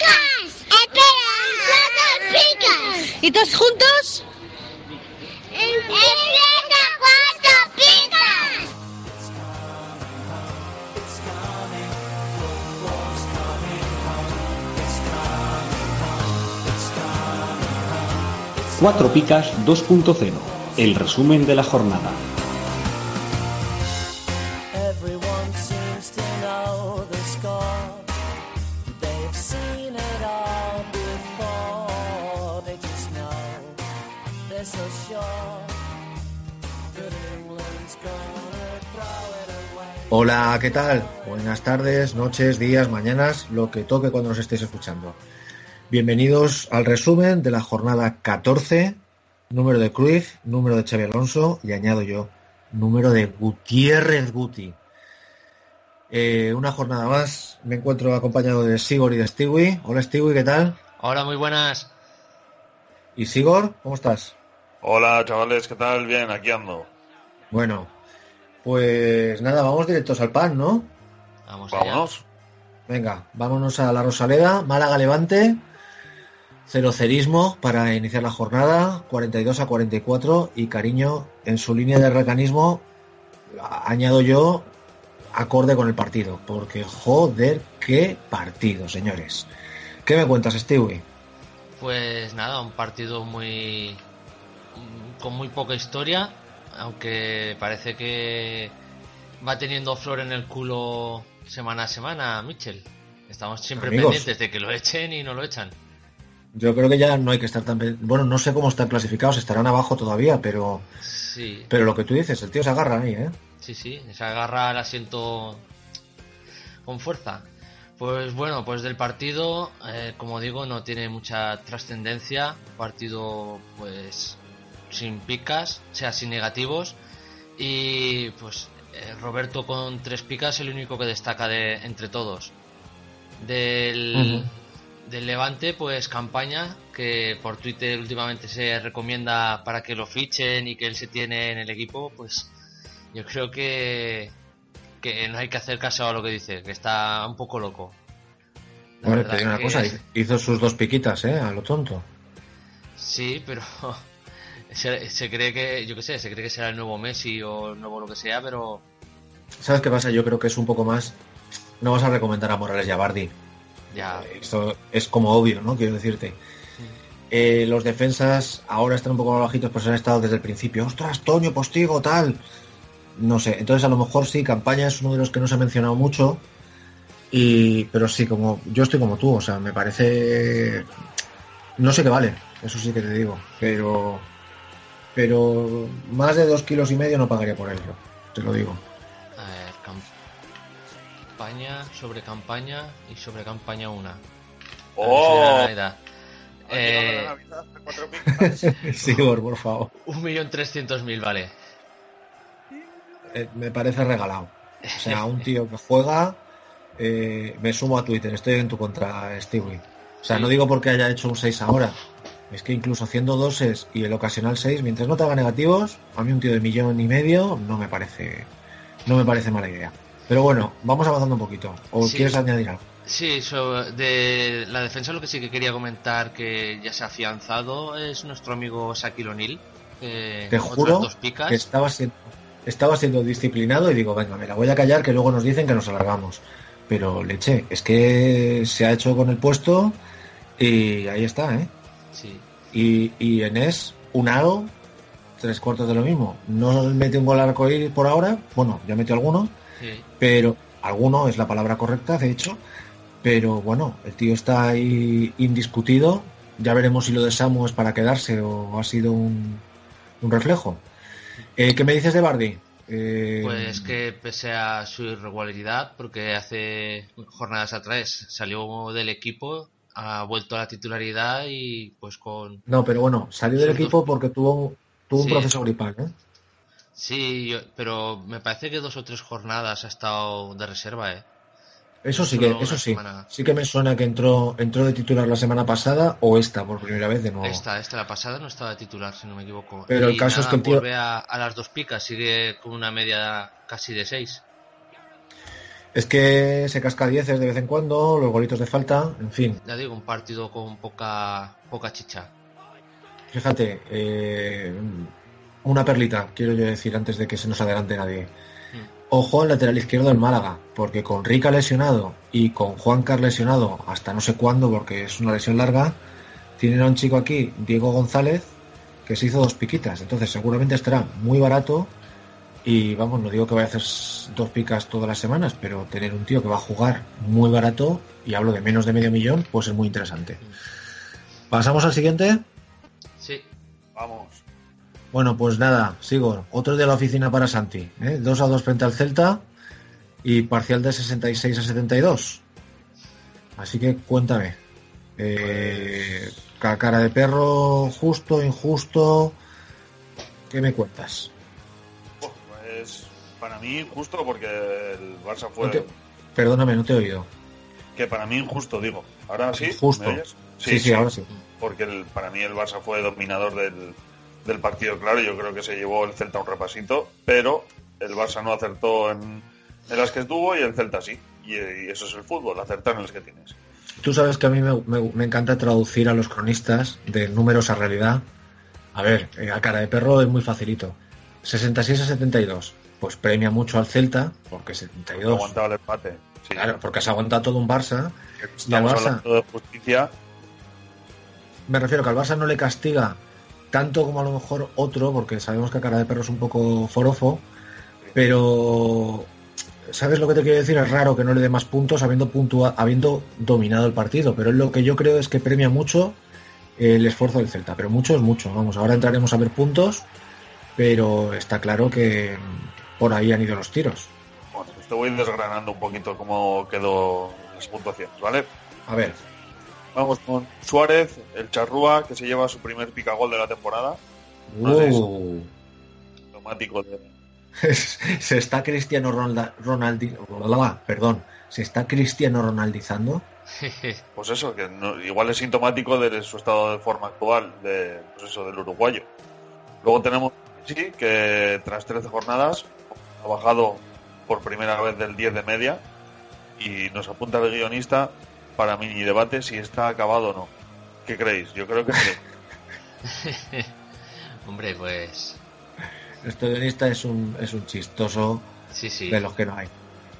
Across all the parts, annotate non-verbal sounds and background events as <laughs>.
picas! ¡Espera! ¡Cuatro picas! ¿Y todos juntos? ¡Empieza cuatro picas! Cuatro Picas 2.0, el resumen de la jornada. Hola, ¿qué tal? Buenas tardes, noches, días, mañanas, lo que toque cuando nos estéis escuchando. Bienvenidos al resumen de la jornada 14, número de Cruz, número de Xavi Alonso y añado yo, número de Gutiérrez Guti. Eh, una jornada más, me encuentro acompañado de Sigor y de Stewie. Hola Stewie, ¿qué tal? Hola, muy buenas. ¿Y Sigor? ¿Cómo estás? Hola chavales, ¿qué tal? Bien, aquí ando. Bueno, pues nada, vamos directos al pan, ¿no? Vamos allá. Vámonos. Venga, vámonos a la Rosaleda, Málaga Levante, cero cerismo para iniciar la jornada, 42 a 44 y cariño en su línea de recanismo, añado yo, acorde con el partido, porque joder, qué partido, señores. ¿Qué me cuentas, Stewie? Pues nada, un partido muy con muy poca historia, aunque parece que va teniendo flor en el culo semana a semana, Mitchell. Estamos siempre Amigos. pendientes de que lo echen y no lo echan. Yo creo que ya no hay que estar tan... Bueno, no sé cómo están clasificados, estarán abajo todavía, pero... Sí, Pero lo que tú dices, el tío se agarra ahí, ¿eh? sí, sí, se agarra al asiento con fuerza. Pues bueno, pues del partido, eh, como digo, no tiene mucha trascendencia. Partido, pues, sin picas, o sea, sin negativos. Y pues eh, Roberto con tres picas es el único que destaca de entre todos. Del, del Levante, pues campaña que por Twitter últimamente se recomienda para que lo fichen y que él se tiene en el equipo, pues yo creo que, que no hay que hacer caso a lo que dice, que está un poco loco. Hombre, te digo una cosa, hizo sus dos piquitas, ¿eh? A lo tonto. Sí, pero <laughs> se, se cree que, yo qué sé, se cree que será el nuevo Messi o el nuevo lo que sea, pero ¿Sabes qué pasa? Yo creo que es un poco más... No vas a recomendar a Morales y a Bardi. ya, Esto es como obvio, ¿no? Quiero decirte. Eh, los defensas ahora están un poco más bajitos, pero se han estado desde el principio. ¡Ostras, Toño, Postigo, tal! No sé, entonces a lo mejor sí, Campaña es uno de los que no se ha mencionado mucho. Y, pero sí, como yo estoy como tú, o sea, me parece... No sé qué vale, eso sí que te digo. Pero... Pero más de dos kilos y medio no pagaría por él, yo, te lo digo. a ver, campaña, sobre campaña y sobre campaña una. ¡Oh! Eh, la. <laughs> Sí, por, por favor. un millón trescientos mil, vale. Eh, me parece regalado. O sea, un tío que juega, eh, me sumo a Twitter, estoy en tu contra, Stewie. O sea, Sí. no digo porque haya hecho un 6 ahora. Es que incluso haciendo doses y el ocasional 6, mientras no te haga negativos, a mí un tío de millón y medio no me parece no me parece mala idea. Pero bueno, vamos avanzando un poquito. ¿O Sí. quieres añadir algo? Sí, sobre de la defensa lo que sí que quería comentar que ya se ha afianzado es nuestro amigo Shaquille O'Neal. Te juro dos picas. que estaba siendo, estaba siendo disciplinado y digo, venga, me la voy a callar que luego nos dicen que nos alargamos. Pero leche, es que se ha hecho con el puesto y ahí está, ¿eh? Sí, Y, y Enes, un aro, tres cuartos de lo mismo. No mete un gol al arcoíris por ahora, bueno, ya metió alguno, sí. pero alguno es la palabra correcta, de hecho. Pero bueno, el tío está ahí indiscutido. Ya veremos si lo de Samu es para quedarse o ha sido un, un reflejo. Eh, ¿Qué me dices de Bardi? Eh, Pues que pese a su irregularidad, porque hace jornadas atrás salió del equipo, ha vuelto a la titularidad y pues con... No, pero bueno, salió del equipo porque tuvo, tuvo un proceso gripal, ¿eh? Sí, yo- pero me parece que dos o tres jornadas ha estado de reserva, ¿eh? Eso sí que, eso sí. semana. Sí que me suena que entró, entró de titular la semana pasada o esta por primera vez de nuevo. Esta, esta la pasada no estaba de titular, si no me equivoco. Pero el caso es que el tío- vuelve a, a las dos picas, sigue con una media casi de seis. Es que se casca dieces de vez en cuando, los golitos de falta, en fin. Ya digo, un partido con poca poca chicha. Fíjate, eh, una perlita, quiero yo decir antes de que se nos adelante nadie. Mm. Ojo al lateral izquierdo del Málaga, porque con Rica lesionado y con Juan Carlos lesionado hasta no sé cuándo, porque es una lesión larga, tienen a un chico aquí, Diego González, que se hizo dos piquitas. Entonces seguramente estará muy barato y vamos, no digo que vaya a hacer dos picas todas las semanas, pero tener un tío que va a jugar muy barato, y hablo de menos de medio millón, pues es muy interesante. Pasamos al siguiente. Sí, Vamos. Bueno, pues nada, sigo. Otro de la oficina para Santi. ¿eh? 2 a 2 frente al Celta y parcial de 66 a 72. Así que cuéntame. Eh, ca- cara de perro, justo, injusto. ¿Qué me cuentas? Mí injusto porque el Barça fue... No te- Perdóname, no te he oído. Que para mí injusto, digo. Ahora sí. Injusto. ¿me oyes? Sí, sí, ahora sí. Porque el- para mí el Barça fue dominador del, del partido, claro. Yo creo que se llevó el Celta un repasito, pero el Barça no acertó en, en las que estuvo y el Celta sí. Y, y eso es el fútbol, acertar en las que tienes. Tú sabes que a mí me, me- me encanta traducir a los cronistas de números a realidad. A ver, eh, a cara de perro es muy facilito. 66 a 72. Pues premia mucho al Celta, porque 72. Aguantaba el empate. Sí. Claro, porque se aguanta todo un Barça. Y al Barça, de justicia. me refiero que al Barça no le castiga tanto como a lo mejor otro, porque sabemos que a cara de perro es un poco forofo, pero ¿sabes lo que te quiero decir? Es raro que no le dé más puntos habiendo, puntua, habiendo dominado el partido, pero lo que yo creo es que premia mucho el esfuerzo del Celta, pero mucho es mucho. Vamos, ahora entraremos a ver puntos, pero está claro que por ahí han ido los tiros. Bueno, pues te voy desgranando un poquito cómo quedó las puntuaciones, ¿vale? A ver, Vamos con Suárez, el charrúa, que se lleva su primer picagol de la temporada. Uh, Automático de... se está Cristiano Ronaldo, Ronaldi, perdón, se está Cristiano Ronaldizando. <laughs> Pues eso, que no- igual es sintomático de su estado de forma actual, de, pues eso, del uruguayo. Luego tenemos sí, que tras 13 jornadas ha bajado por primera vez del 10 de media y nos apunta el guionista para mini debate si está acabado o no. ¿Qué creéis? Yo creo que sí. <laughs> hombre, pues Este guionista es un, es un chistoso sí, sí. de los que no hay.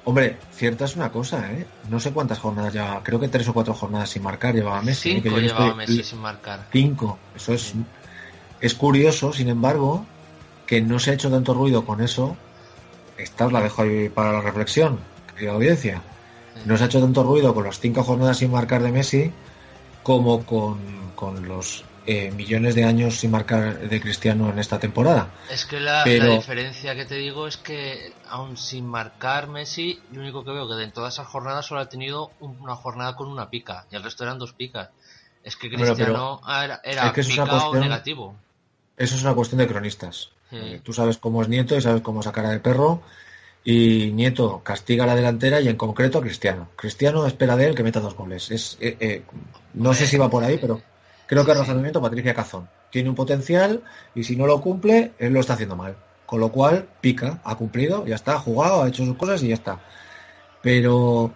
Hombre, cierta es una cosa, ¿eh? No sé cuántas jornadas lleva, creo que tres o cuatro jornadas sin marcar llevaba Messi. ¿eh? Cinco que yo no llevaba estoy- Messi sin marcar. Cinco, eso es, es curioso, sin embargo, que no se ha hecho tanto ruido con eso. Esta os la dejo ahí para la reflexión, querida audiencia. No se ha hecho tanto ruido con las cinco jornadas sin marcar de Messi como con, con los eh, millones de años sin marcar de Cristiano en esta temporada. Es que la, Pero- la diferencia que te digo es que, aún sin marcar Messi, lo único que veo que de en todas esas jornadas solo ha tenido un- una jornada con una pica y el resto eran dos picas. Es que Bueno, pero Cristiano era, era es que cuestión- negativo. Eso es una cuestión de cronistas. Eh, Tú sabes cómo es Nieto y sabes cómo es a cara de perro. Y Nieto castiga a la delantera y en concreto a Cristiano. Cristiano espera de él que meta dos goles. Es, eh, eh, no sé si va por ahí, pero creo que el razonamiento Patricia Cazón. Tiene un potencial y si no lo cumple, él lo está haciendo mal. Con lo cual, pica, ha cumplido, ya está, ha jugado, ha hecho sus cosas y ya está. Pero,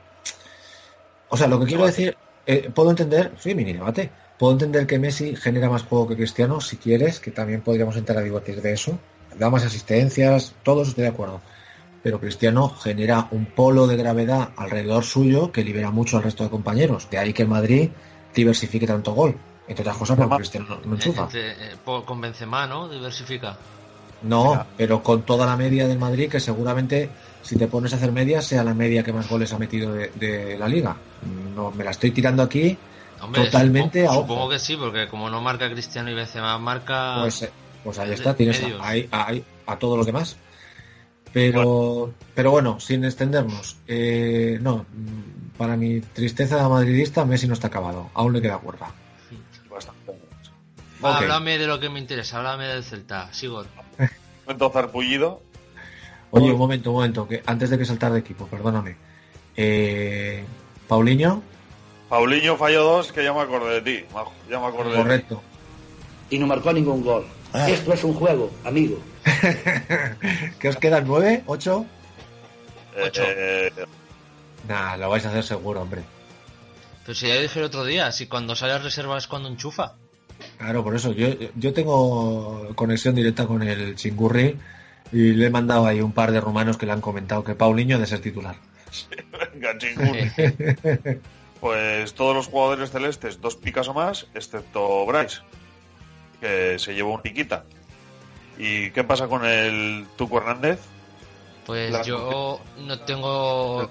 o sea, lo que quiero decir, eh, puedo entender, sí, mini debate, puedo entender que Messi genera más juego que Cristiano, si quieres, que también podríamos entrar a debatir de eso. Da más asistencias, todos estoy de acuerdo. Pero Cristiano genera un polo de gravedad alrededor suyo que libera mucho al resto de compañeros. De ahí que el Madrid diversifique tanto gol. Entre otras cosas porque Cristiano no, no enchufa. Entre- eh, por- con Benzema, ¿no? Diversifica. No, Mira. pero con toda la media del Madrid, que seguramente si te pones a hacer media, sea la media que más goles ha metido de, de la liga. No, me la estoy tirando aquí, Hombre, Totalmente supongo, a ojo. supongo que sí, porque como no marca Cristiano y Benzema marca... pues, eh, pues ahí de- está, tienes medios. ahí, ahí a todos los demás. Pero, pero bueno, sin extendernos, eh, no, mm, para mi tristeza madridista, Messi no está acabado, aún le queda cuerda. Va, Ok. háblame de lo que me interesa, háblame del Celta. Sigo. <laughs> Momento zarpullido. Oye, un momento, un momento, que antes de que saltar de equipo, perdóname. Eh, Paulinho, Paulinho falló dos, que ya me acordé de ti, Majo, Ya me acordé de ti. correcto. y no marcó ningún gol. Esto es un juego, amigo. <laughs> ¿Qué os quedan? ¿Nueve? ¿Ocho? Ocho. eh, Nah, lo vais a hacer seguro, hombre. Pero si ya dije el otro día, si cuando sale a reserva es cuando enchufa. Claro, por eso. Yo, yo tengo conexión directa con el Chingurri y le he mandado ahí un par de rumanos que le han comentado que Paulinho ha de ser titular. venga. <laughs> Pues todos los jugadores celestes, dos picas o más, excepto Bryce, que se llevó un piquita. ¿Y qué pasa con el Tuco Hernández? Pues La- yo no tengo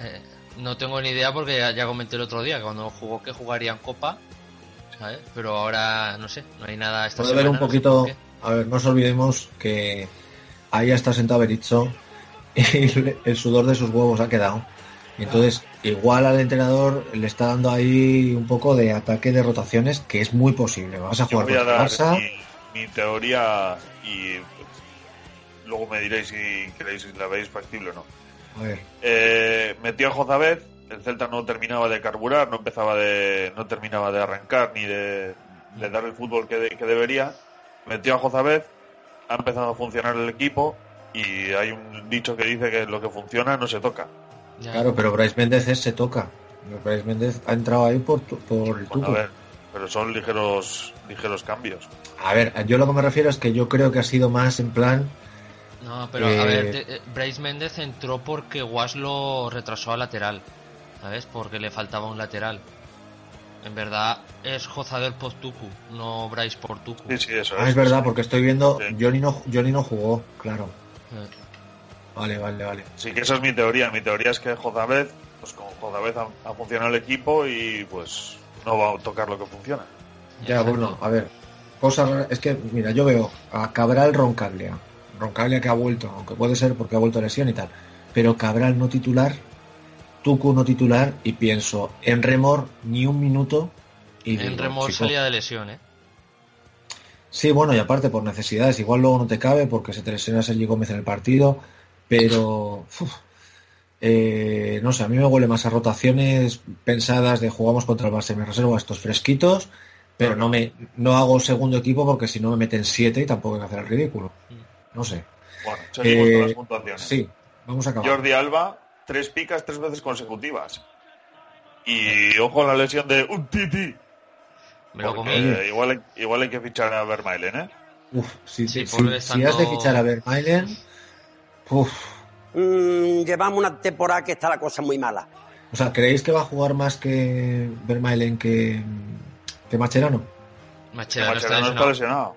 eh, no tengo ni idea porque ya, ya comenté el otro día que cuando jugó que jugaría en Copa, ¿sabes? Pero ahora no sé, no hay nada esta Puede ver un semana, no sé poquito. A ver, no os olvidemos que ahí está sentado Berizzo <laughs> y el sudor de sus huevos ha quedado. Y entonces, igual al entrenador le está dando ahí un poco de ataque de rotaciones, que es muy posible. Vas a Yo jugar voy a contra dar Barça. mi, mi teoría y luego me diréis si queréis si la veis factible o no. A ver, Eh, metió a Jozabed, el Celta no terminaba de carburar, no empezaba de, no terminaba de arrancar ni de, de dar el fútbol que, de- que debería. Metió a Jozabed, ha empezado a funcionar el equipo y hay un dicho que dice que lo que funciona no se toca. Ya. claro, pero Bryce Méndez es- se toca. Bryce Méndez ha entrado ahí por, tu- por el Bueno, a ver, pero son ligeros, ligeros cambios. A ver, yo lo que me refiero es que yo creo que ha sido más en plan. No, pero Eh, a ver, te- eh, Bryce Méndez entró porque Was lo retrasó a lateral, ¿sabes? Porque le faltaba un lateral. En verdad es Jozader por Tucu, no Bryce por Tucu. Sí, sí, eso Ah, es verdad, porque estoy viendo. Sí. Johnny no, Johnny no jugó, claro. Eh, Vale, vale, vale. Sí, que esa es mi teoría. Mi teoría es que Jozabed, pues con Jozabed ha, ha funcionado el equipo y pues no va a tocar lo que funciona. Ya, bueno, a ver. Cosas. Es que, mira, yo veo a Cabral Roncaglia. Roncaglia que ha vuelto, aunque puede ser porque ha vuelto a lesión y tal. Pero Cabral no titular, Tucu no titular, y pienso, en remor ni un minuto. Y En digo, remor chico, salía de lesión, ¿eh? Sí, bueno, y aparte por necesidades, igual luego no te cabe porque se te lesiona Sergi Gómez en el partido, pero uf, eh, no sé, a mí me huele más a rotaciones pensadas de jugamos contra el Barça me reservo a estos fresquitos, pero no me no hago segundo equipo porque si no me meten siete y tampoco que hacer el ridículo. No sé. Bueno, seguimos Eh, con las puntuaciones. Sí, vamos a acabar. Jordi Alba, tres picas tres veces consecutivas. Y ojo a la lesión de un titi. Me lo igual, hay- igual hay que fichar a Vermaelen, ¿eh? Uf, si, Sí, si- si has de fichar a Vermaelen, uf, Mm, llevamos una temporada que está la cosa muy mala. o sea, ¿creéis que va a jugar más que Vermaelen que, que Macherano? Mascherano está Mascherano está lesionado. lesionado.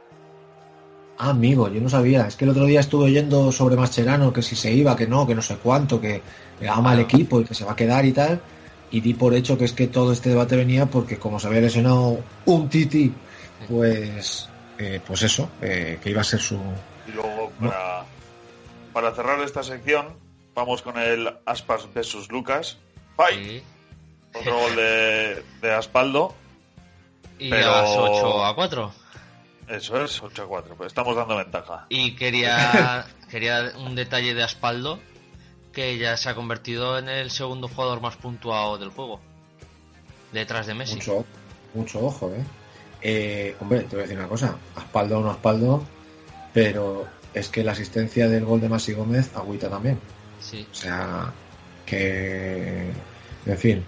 Ah, amigo, yo no sabía. Es que el otro día estuve oyendo sobre Mascherano, que si se iba, que no, que no sé cuánto, que ama al equipo y que se va a quedar y tal. Y di por hecho que es que todo este debate venía porque como se había lesionado un Titi, pues, eh, pues eso, eh, que iba a ser su... Y luego, para, para cerrar esta sección, vamos con el Aspas versus Lucas. ¡Pay! Sí. Otro gol de, de Aspaldo. Y Pero- a las 8 a 4. Eso es, 8 a 4. Pues estamos dando ventaja. Y quería, <laughs> quería un detalle de Aspaldo, que ya se ha convertido en el segundo jugador más puntuado del juego. Detrás de Messi. Mucho, mucho ojo, ¿eh? Eh, Hombre, te voy a decir una cosa, Aspaldo o no Aspaldo, pero es que la asistencia del gol de Masi Gómez agüita también. Sí. O sea, que. En fin,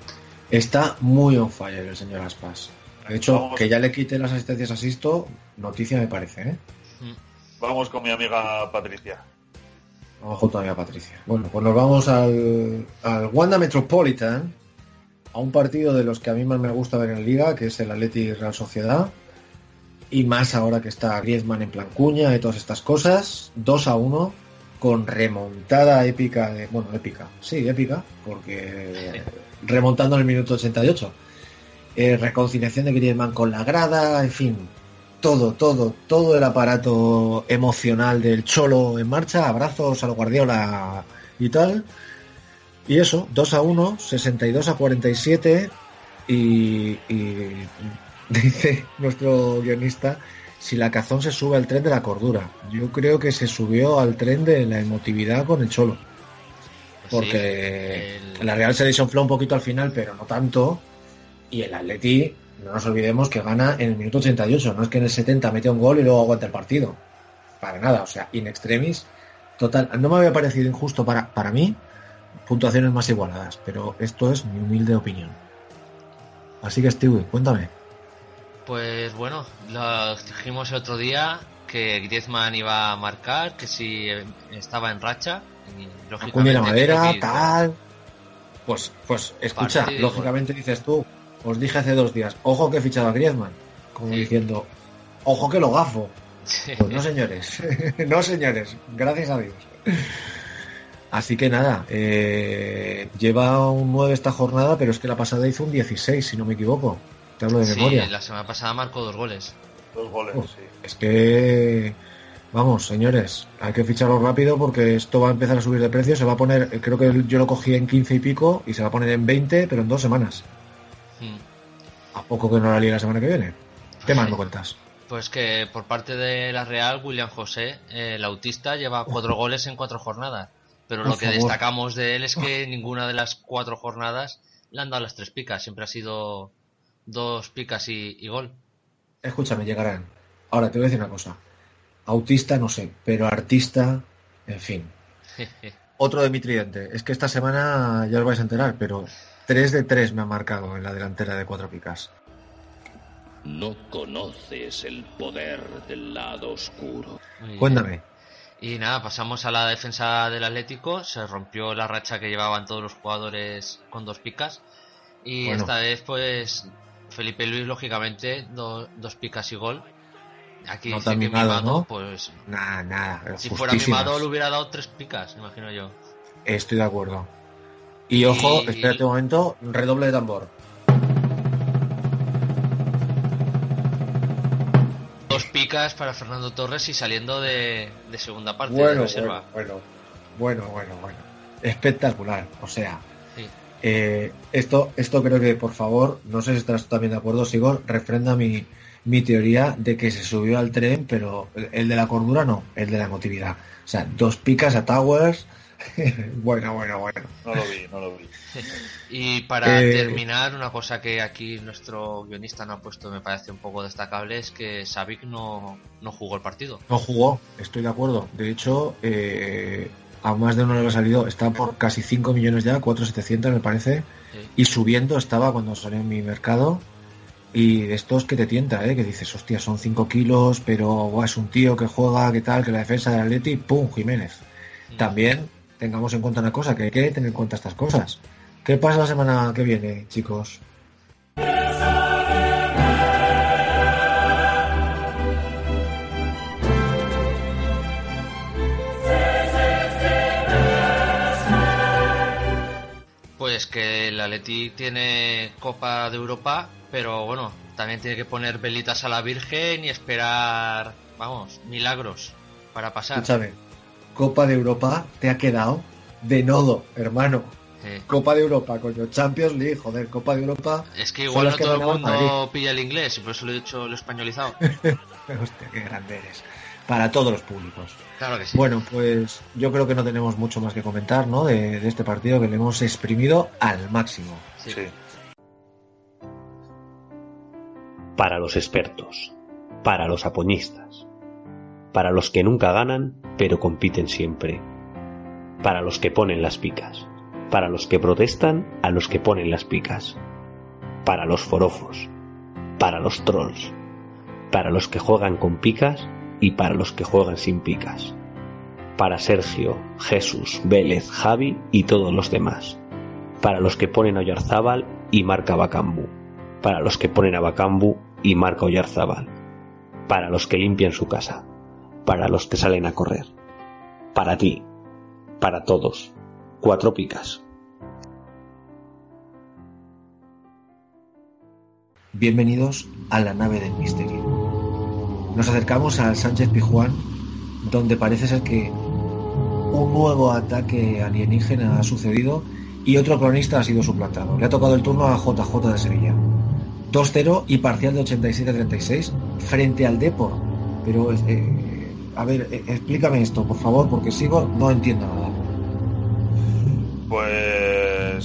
está muy on fire el señor Aspas. De hecho, Vamos. que ya le quite las asistencias a Sisto, noticia me parece, ¿eh? Mm. Vamos con mi amiga Patricia. Abajo todavía Patricia. Bueno, pues nos vamos al, al Wanda Metropolitan, a un partido de los que a mí más me gusta ver en Liga, que es el Atleti Real Sociedad. Y más ahora que está Griezmann en plan cuña y todas estas cosas. 2 a 1, con remontada épica de. Bueno, épica. Sí, épica, porque remontando en el minuto 88. Eh, reconciliación de Griezmann con la grada, en fin. todo, todo, todo el aparato emocional del Cholo en marcha, abrazos al Guardiola y tal. Y eso, 2 a 1, 62 a 47 y, y <laughs> dice nuestro guionista si la cazón se sube al tren de la cordura. Yo creo que se subió al tren de la emotividad con el Cholo. Porque el- la Real se desinfló un poquito al final, pero no tanto. Y el Atleti, no nos olvidemos que gana en el minuto 88. No es que en el 70 mete un gol y luego aguanta el partido. Para nada, o sea, in extremis. Total, no me había parecido injusto para, para mí puntuaciones más igualadas, pero esto es mi humilde opinión. Así que, Stewie, cuéntame. Pues bueno, lo dijimos el otro día que Griezmann iba a marcar, que si estaba en racha. Y lógicamente la madera, tal. Pues, pues escucha, Partido, lógicamente dices tú, os dije hace dos días, ojo que he fichado a Griezmann. Como Sí. diciendo, ojo que lo gafo. Pues no, señores. <laughs> no, señores. Gracias a Dios. Así que nada, eh, lleva un 9 esta jornada, pero es que la pasada hizo un 16, si no me equivoco. Te hablo de Sí, memoria. la semana pasada marcó dos goles. Dos goles, Uf. sí. Es que, vamos, señores, hay que ficharlo rápido porque esto va a empezar a subir de precio. Se va a poner, eh, creo que yo lo cogí en 15 y pico y se va a poner en 20, pero en dos semanas. Hmm. ¿A poco que no la liga la semana que viene? ¿Qué más me cuentas? Pues que por parte de la Real, William José, eh, el autista, lleva cuatro goles en cuatro jornadas. Pero Por lo que favor. destacamos de él es que ninguna de las cuatro jornadas le han dado las tres picas. Siempre ha sido dos picas y, y gol. Escúchame, llegarán. Ahora te voy a decir una cosa. Autista no sé, pero artista, en fin. <laughs> Otro de mi tridente. Es que esta semana ya os vais a enterar, pero 3 de 3 me ha marcado en la delantera de cuatro picas. No conoces el poder del lado oscuro. Muy bien. Cuéntame. Y nada, pasamos a la defensa del Atlético. Se rompió la racha que llevaban todos los jugadores con dos picas. Y Bueno. esta vez, pues, Felipe Luis, lógicamente, do- dos picas y gol. Aquí No dice que mimado, mimado, ¿no? pues Nada, nada. si fuera mimado le hubiera dado tres picas, imagino yo. Estoy de acuerdo. Y ojo, Y- espérate un momento, redoble de tambor. Dos picas para Fernando Torres y saliendo de, de segunda parte de Bueno, reserva. bueno, bueno, bueno, bueno, bueno. Espectacular. O sea. Eh, esto, esto creo que, por favor, no sé si estás también de acuerdo, Sigor, refrenda mi, mi teoría de que se subió al tren, pero el, el de la cordura no, el de la emotividad. O sea, dos picas a Towers. <laughs> bueno, bueno, bueno. No lo vi, no lo vi. <laughs> Y para Eh, terminar, una cosa que aquí nuestro guionista no ha puesto, me parece un poco destacable, es que Savic no, no jugó el partido. No jugó, estoy de acuerdo. De hecho, eh, a más de uno le ha salido, está por casi 5 millones ya, 4,700 me parece, Sí. y subiendo estaba cuando salió en mi mercado. Y de estos que te tienta, ¿eh? que dices, hostia, son 5 kilos, pero es un tío que juega, que tal, que la defensa del Atleti, ¡pum! Jiménez. También tengamos en cuenta una cosa, que hay que tener en cuenta estas cosas. ¿Qué pasa la semana que viene, chicos? Que el Atleti tiene Copa de Europa, pero bueno, también tiene que poner velitas a la Virgen y esperar, vamos, milagros para pasar. Escúchame, Copa de Europa te ha quedado de nodo, hermano. Copa de Europa, coño, Champions League, joder, Copa de Europa. es que igual no que todo el mundo pilla el inglés y por eso lo he dicho, lo he españolizado. <laughs> Hostia, qué grande eres. Para todos los públicos. Claro que sí. Bueno, pues yo creo que no tenemos mucho más que comentar, ¿no? De, de este partido que le hemos exprimido al máximo. Sí. Sí. para los expertos, para los apoñistas, para los que nunca ganan pero compiten siempre, para los que ponen las picas, para los que protestan a los que ponen las picas, para los forofos, para los trolls, para los que juegan con picas y para los que juegan sin picas, para Sergio, Jesús, Vélez, Javi y todos los demás, para los que ponen a Oyarzábal y marca Bacambú, para los que ponen a Bacambu y marca Oyarzábal, para los que limpian su casa, para los que salen a correr, para ti, para todos, cuatro picas. Bienvenidos a la nave del misterio. Nos acercamos al Sánchez Pijuán, donde parece ser que un nuevo ataque alienígena ha sucedido y otro cronista ha sido suplantado. Le ha tocado el turno a JJ de Sevilla. 2-0 y parcial de 87-36 frente al Depor. Pero, eh, a ver, eh, explícame esto, por favor, porque sigo, no entiendo nada. Pues,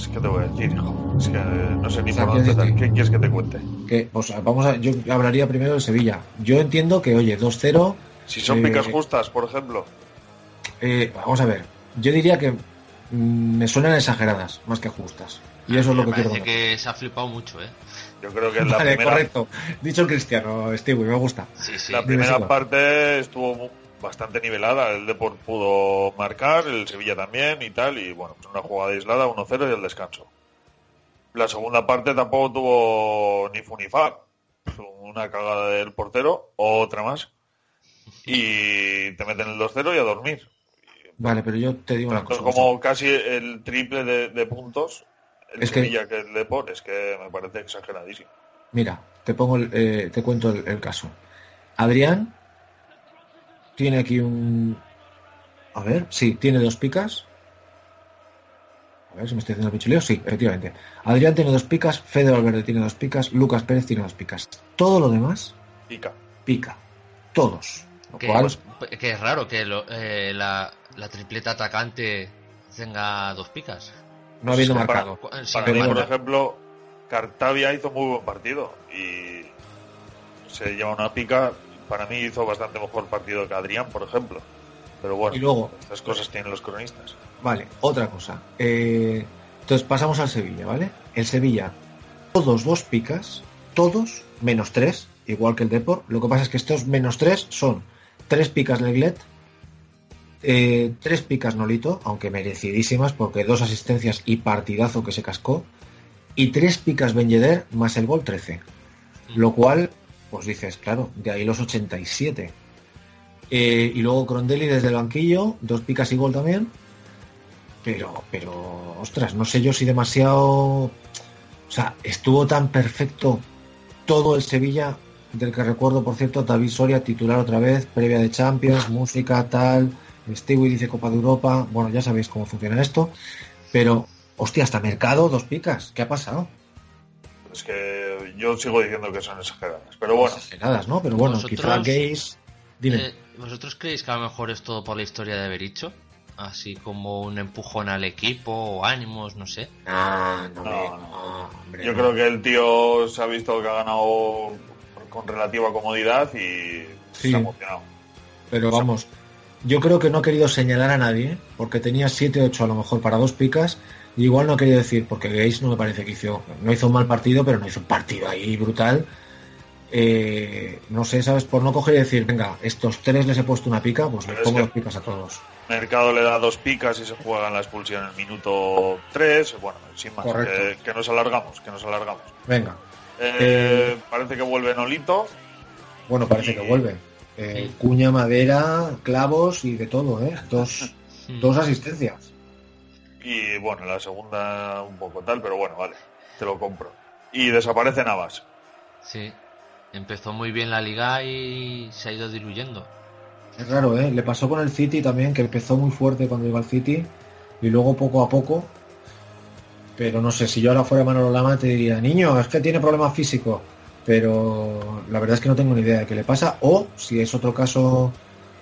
¿qué te voy a decir, hijo? Es que no sé ni O sea, por dónde ¿Qué quieres que te cuente? Que, o sea, vamos a, yo hablaría primero de Sevilla. Yo entiendo que, oye, 2-0. Si son eh, picas justas, por ejemplo. eh, vamos a ver, yo diría que mm, me suenan exageradas, más que justas. Y eso es lo que quiero comentar. que se ha flipado mucho, ¿eh? Yo creo que en la Vale, primera, correcto. Dicho el cristiano, Steve, me gusta. Sí, sí. la primera parte estuvo bastante nivelada. El Deport pudo marcar, el Sevilla también y tal. Y bueno, pues una jugada aislada, 1-0 y el descanso. La segunda parte tampoco tuvo ni fu ni fa. Una cagada del portero, otra más. Y te meten el 2-0 y a dormir. Vale, pero yo te digo una Tanto cosa. como casi el triple de, de puntos el Es que- Sevilla que el Deport es que me parece exageradísimo. Mira, te pongo, el- eh, te cuento el, el caso. Adrián tiene aquí un, a ver, sí, tiene dos picas. A ver si me estoy haciendo el pichuleo. Sí, efectivamente. Adrián tiene dos picas, Fede Valverde tiene dos picas, Lucas Pérez tiene dos picas. Todo lo demás Pica. pica. Todos. Lo Que, cual, que es raro que lo- eh, la, la tripleta atacante tenga dos picas. no habiendo Pues para- marcado. Sí, Para mí, por ejemplo, Cartavia hizo muy buen partido y se lleva una pica. Para mí hizo bastante mejor partido que Adrián, por ejemplo. Pero bueno, Y luego, estas cosas tienen los cronistas. Vale, otra cosa. Eh, entonces pasamos al Sevilla, ¿vale? El Sevilla, todos dos picas, todos menos tres, igual que el Depor. Lo que pasa es que estos menos tres son tres picas Leglet, eh, tres picas Nolito, aunque merecidísimas porque dos asistencias y partidazo que se cascó, y tres picas Ben Yedder más el gol 13. Lo cual, pues dices, claro, de ahí los 87. Eh, y luego Crondelli desde el banquillo, dos picas y gol también. Pero, pero, ostras, no sé yo si demasiado. O sea, estuvo tan perfecto todo el Sevilla, del que recuerdo, por cierto, David Soria titular otra vez, previa de Champions, música, tal. Stewie dice Copa de Europa. Bueno, ya sabéis cómo funciona esto. Pero, hostia, hasta Mercado, dos picas. ¿Qué ha pasado? Es que yo sigo diciendo que son exageradas. Pero bueno, Exageradas, ¿no? Pero bueno, Vosotros- quizá Gaze. Dime. Eh, ¿Vosotros creéis que a lo mejor es todo por la historia de Bericho? Así como un empujón al equipo o ánimos, no sé. Ah, no, no, me- no. no, hombre, yo no. creo que el tío se ha visto que ha ganado con relativa comodidad y Sí. se ha emocionado. Pero vamos, yo creo que no ha querido señalar a nadie, porque tenía 7-8 a lo mejor para dos picas, y igual no querido decir, porque Gaze no me parece que hizo, no hizo un mal partido, pero no hizo un partido ahí brutal. Eh, no sé, ¿sabes? Por no coger y decir, venga, estos tres les he puesto una pica, pues les pongo dos picas a todos. Mercado le da dos picas y se juega en la expulsión en el minuto 3. Bueno, sin más, que, que nos alargamos, que nos alargamos. Venga, Eh, Parece que vuelve Nolito. bueno, parece que vuelve. Eh, cuña, madera, clavos y de todo, ¿eh? Dos, <laughs> dos asistencias. Y bueno, la segunda un poco tal, pero bueno, vale, te lo compro. Y desaparece Navas. Sí. Empezó muy bien la liga y se ha ido diluyendo. Es raro, ¿eh? Le pasó con el City también, que empezó muy fuerte cuando iba al City y luego poco a poco. Pero no sé, si yo ahora fuera Manolo Lama te diría, niño, es que tiene problemas físicos. Pero la verdad es que no tengo ni idea de qué le pasa. O si es otro caso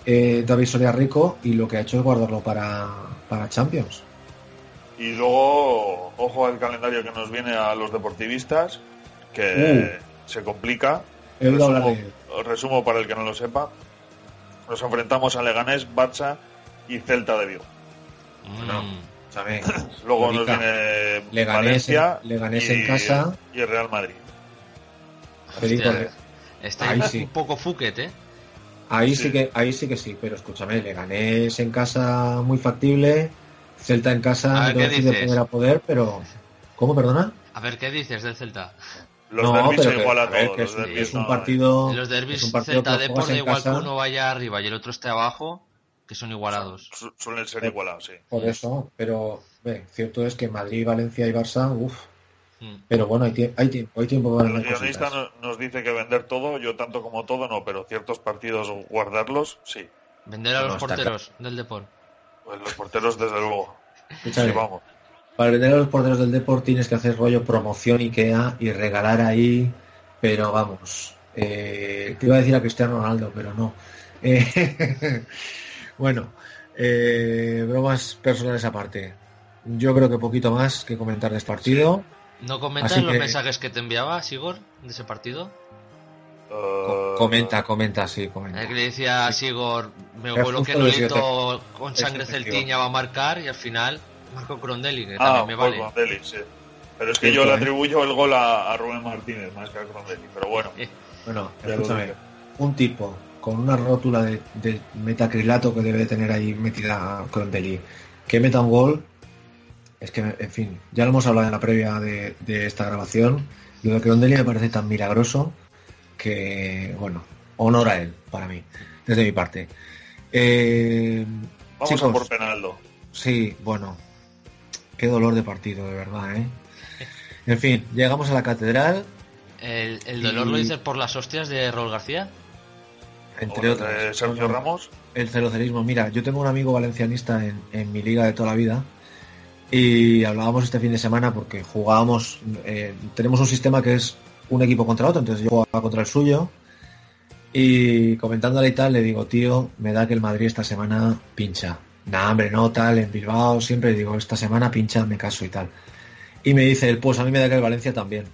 eh, David Soria Rico y lo que ha hecho es guardarlo para, para Champions. Y luego, ojo al calendario que nos viene a los deportivistas, que se complica. Resumo, resumo para el que no lo sepa. Nos enfrentamos a Leganés, Barça y Celta de Vigo. Mm. <coughs> Luego nos viene Leganés en- Valencia Leganés y, en casa. y el Real Madrid. Hostia, Está Ahí un sí. poco fuquet, ¿eh? Ahí Sí. sí. que ahí sí que sí, pero escúchame, Leganés en casa muy factible, Celta en A casa ver, ¿qué a decir de dices? poder a poder, pero ¿cómo perdona? A ver, ¿qué dices del Celta? Los No, derbis pero igualan a ver, todos. que los es, derbis es un partido los derbis es un partido Celta de por igual que uno vaya arriba y el otro esté abajo, que son igualados. su- suelen ser igualados, sí. por eso, pero ve, cierto es que Madrid, Valencia y Barça, uff, Pero bueno, hay, tie- hay tiempo, hay tiempo para El guionista cositas. no- nos dice que vender todo, yo tanto como todo no, pero ciertos partidos guardarlos, sí. Vender a No, los porteros del deporte. Pues los porteros, desde luego. Escúchame, Sí, vamos. Para vender a los porteros del deporte tienes que hacer rollo promoción IKEA y regalar ahí, pero vamos. eh, te iba a decir a Cristiano Ronaldo, pero no. Eh, <laughs> bueno, eh, bromas personales aparte. Yo creo que poquito más que comentar de este partido. ¿No comentas Así los que- mensajes que te enviaba Sigor de ese partido? Eh, Comenta, comenta, sí, comenta. que le decía a Sigor, mi Era abuelo que justo no lo que yo te- hizo con sangre celtiña va a marcar y al final marcó Crondelli, que Ah, también me Paul vale. Sí. Pero es que yo le ¿eh? atribuyo el gol a, a Rubén Martínez más que a Rondelli. Pero bueno, <laughs> Bueno, escúchame, un tipo con una rótula de, de metacrilato que debe de tener ahí metida Crondelli, que meta un gol, es que, en fin, ya lo hemos hablado en la previa de, de esta grabación, lo de Crondelli me parece tan milagroso que, bueno, honor a él, para mí, desde mi parte. Eh, vamos chicos, a por Penaldo. Sí, bueno, qué dolor de partido, de verdad, ¿eh? En fin, llegamos a la catedral, El, el dolor Y- lo dices por las hostias de Raúl García. entre otras. Sergio Ramos. El cerocerismo. Mira, yo tengo un amigo valencianista en, en mi liga de toda la vida y hablábamos este fin de semana porque jugábamos, eh, tenemos un sistema que es un equipo contra otro, entonces yo jugaba contra el suyo y comentándole y tal le digo, tío, me da que el Madrid esta semana pincha. Nah, hombre, no, tal, en Bilbao siempre digo, esta semana pincha, me caso y tal. Y me dice él, pues a mí me da que el Valencia también,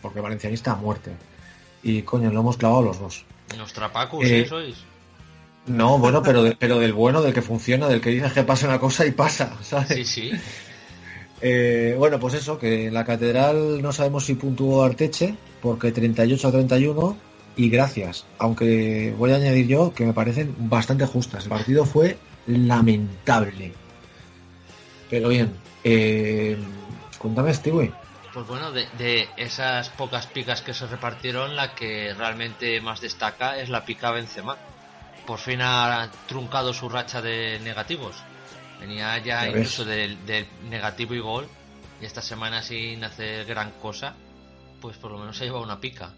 porque el valencianista a muerte. Y coño, lo hemos clavado los dos. Los trapacos, Eh, ¿eh? Sois. No, bueno, pero, de- pero del bueno, del que funciona, del que dices que pasa una cosa y pasa, ¿sabes? Sí, sí. Eh, bueno, pues eso, que la catedral no sabemos si puntuó Arteche, porque 38 a 31, y gracias, aunque voy a añadir yo que me parecen bastante justas. El partido fue lamentable. Pero bien, eh, cuéntame, Stewie. Pues bueno, de, de esas pocas picas que se repartieron, la que realmente más destaca es la pica Benzema. Por fin ha truncado su racha de negativos. Venía ya Ya incluso del negativo y gol. Y esta semana sin hacer gran cosa, pues por lo menos se lleva una pica.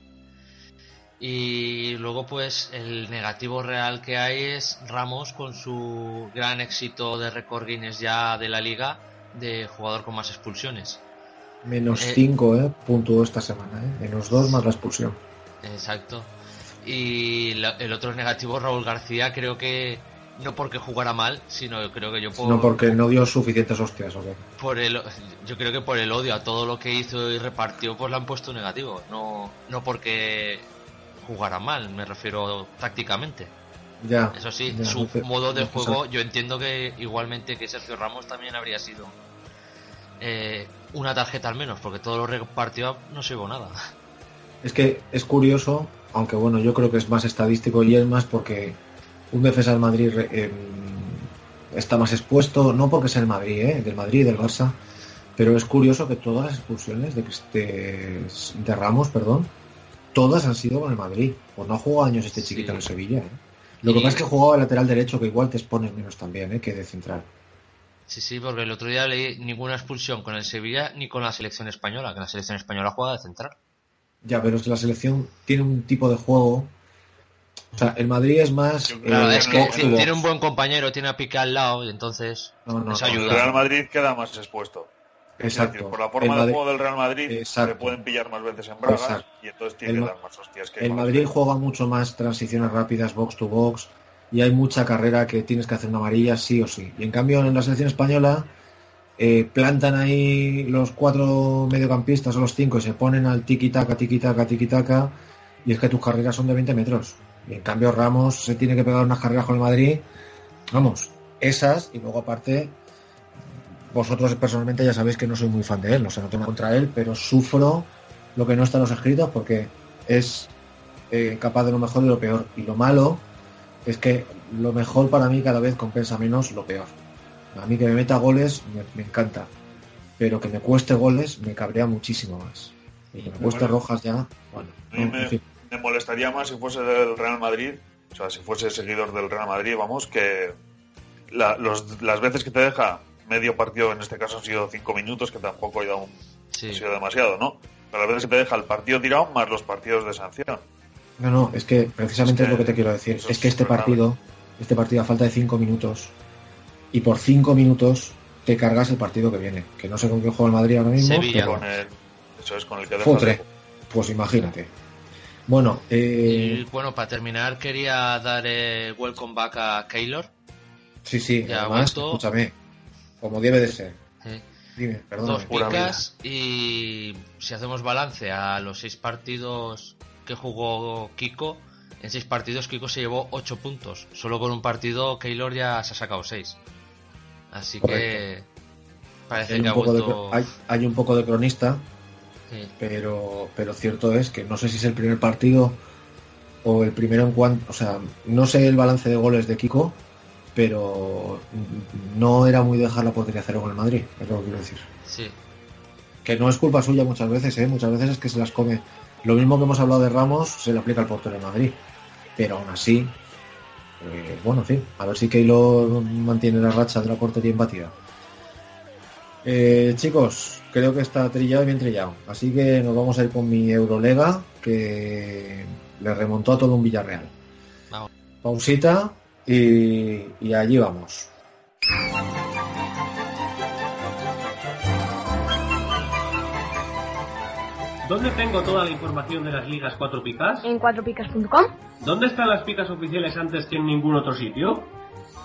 Y luego pues el negativo real que hay es Ramos con su gran éxito de récord Guinness ya de la liga de jugador con más expulsiones. Menos Eh, 5, eh, puntuó esta semana, eh. Menos 2 más la expulsión. Exacto. Y la- el otro negativo, Raúl García, creo que no porque jugara mal, sino creo que yo por, No porque no dio suficientes hostias, ¿o qué? por el, yo creo que por el odio a todo lo que hizo y repartió, pues le han puesto negativo. No, no porque jugara mal, me refiero tácticamente. Ya. Eso sí, ya, su no modo de no juego, yo entiendo que igualmente que Sergio Ramos también habría sido eh, una tarjeta al menos, porque todo lo repartió no llevó nada. Es que es curioso, aunque bueno, yo creo que es más estadístico y es más porque un defensa del Madrid re- em, está más expuesto, no porque sea el Madrid, ¿eh? del Madrid, del Barça, pero es curioso que todas las expulsiones de, de, de Ramos, perdón, todas han sido con el Madrid. Pues no ha jugado años este chiquito en el Sevilla. ¿eh? Lo que pasa es que jugaba de lateral derecho, que igual te expones menos también, ¿eh? que de central. Sí, sí, porque el otro día leí ninguna expulsión con el Sevilla ni con la selección española, que la selección española juega de central. Ya, pero es que la selección tiene un tipo de juego. O sea, el Madrid es más. Claro, eh, es que tiene un buen compañero, tiene a Piqué al lado y entonces No, no, les no, El ayuda. Real Madrid queda más expuesto. Es Exacto. decir, por la forma de Madrid- juego del Real Madrid Exacto. se pueden pillar más veces en bragas Exacto. y entonces tiene El que dar más hostias que El Madrid juega mucho más transiciones rápidas, box to box, y hay mucha carrera que tienes que hacer una amarilla sí o sí. Y en cambio en la selección española eh, plantan ahí los cuatro mediocampistas o los cinco y se ponen al tiki-taka, tiki-taka, tiki-taka, y es que tus carreras son de 20 metros. Y en cambio Ramos se tiene que pegar unas carreras con el Madrid, vamos, esas, y luego aparte, vosotros personalmente ya sabéis que no soy muy fan de él, no sé, no tengo contra él, pero sufro lo que no está en los escritos porque es eh, capaz de lo mejor y lo peor. Y lo malo es que lo mejor para mí cada vez compensa menos lo peor. A mí que me meta goles me, me encanta, pero que me cueste goles me cabrea muchísimo más. Y que me cueste Bueno. rojas ya, bueno, A mí no, me, en fin. Me molestaría más si fuese del Real Madrid, o sea, si fuese seguidor del Real Madrid, vamos, que la- los- las veces que te deja medio partido, en este caso han sido cinco minutos, que tampoco un Sí. Ha sido demasiado, ¿no? Pero a veces se te deja el partido tirado más los partidos de sanción. No, no, es que precisamente Es es, que lo que te quiero decir. Es que es este grave. partido, este partido a falta de cinco minutos, y por cinco minutos te cargas el partido que viene. Que no sé con qué juega el Madrid ahora mismo. Sevilla. pero- Con el, eso es con el que deja Futre. de- Pues imagínate. Bueno, eh, Y bueno, para terminar, quería dar eh, welcome back a Keylor. sí, sí, ya además, escúchame, como debe de ser. eh, Dime, perdón. dos picas y si hacemos balance a los seis partidos que jugó Kiko, en seis partidos Kiko se llevó ocho puntos. Solo con un partido Keylor ya se ha sacado seis. Así que parece Hay que ha de, vuelto... hay, hay un poco de cronista, Sí. pero, pero cierto es que no sé si es el primer partido o el primero en cuanto, o sea, no sé el balance de goles de Kiko, pero no era muy dejar la portería cero con el Madrid, es lo que quiero decir. Sí. Que no es culpa suya muchas veces, ¿eh? muchas veces es que se las come. Lo mismo que hemos hablado de Ramos, se le aplica al portero de Madrid, pero aún así, eh, bueno, en fin, a ver si Keylor mantiene la racha de la portería imbatida. Eh, chicos, creo que está trillado y bien trillado. Así que nos vamos a ir con mi Eurolega, que le remontó a todo un Villarreal. Vamos. Pausita y, y allí vamos. ¿Dónde tengo toda la información de las ligas 4 picas? En cuatropicas.com. ¿Dónde están las picas oficiales antes que en ningún otro sitio?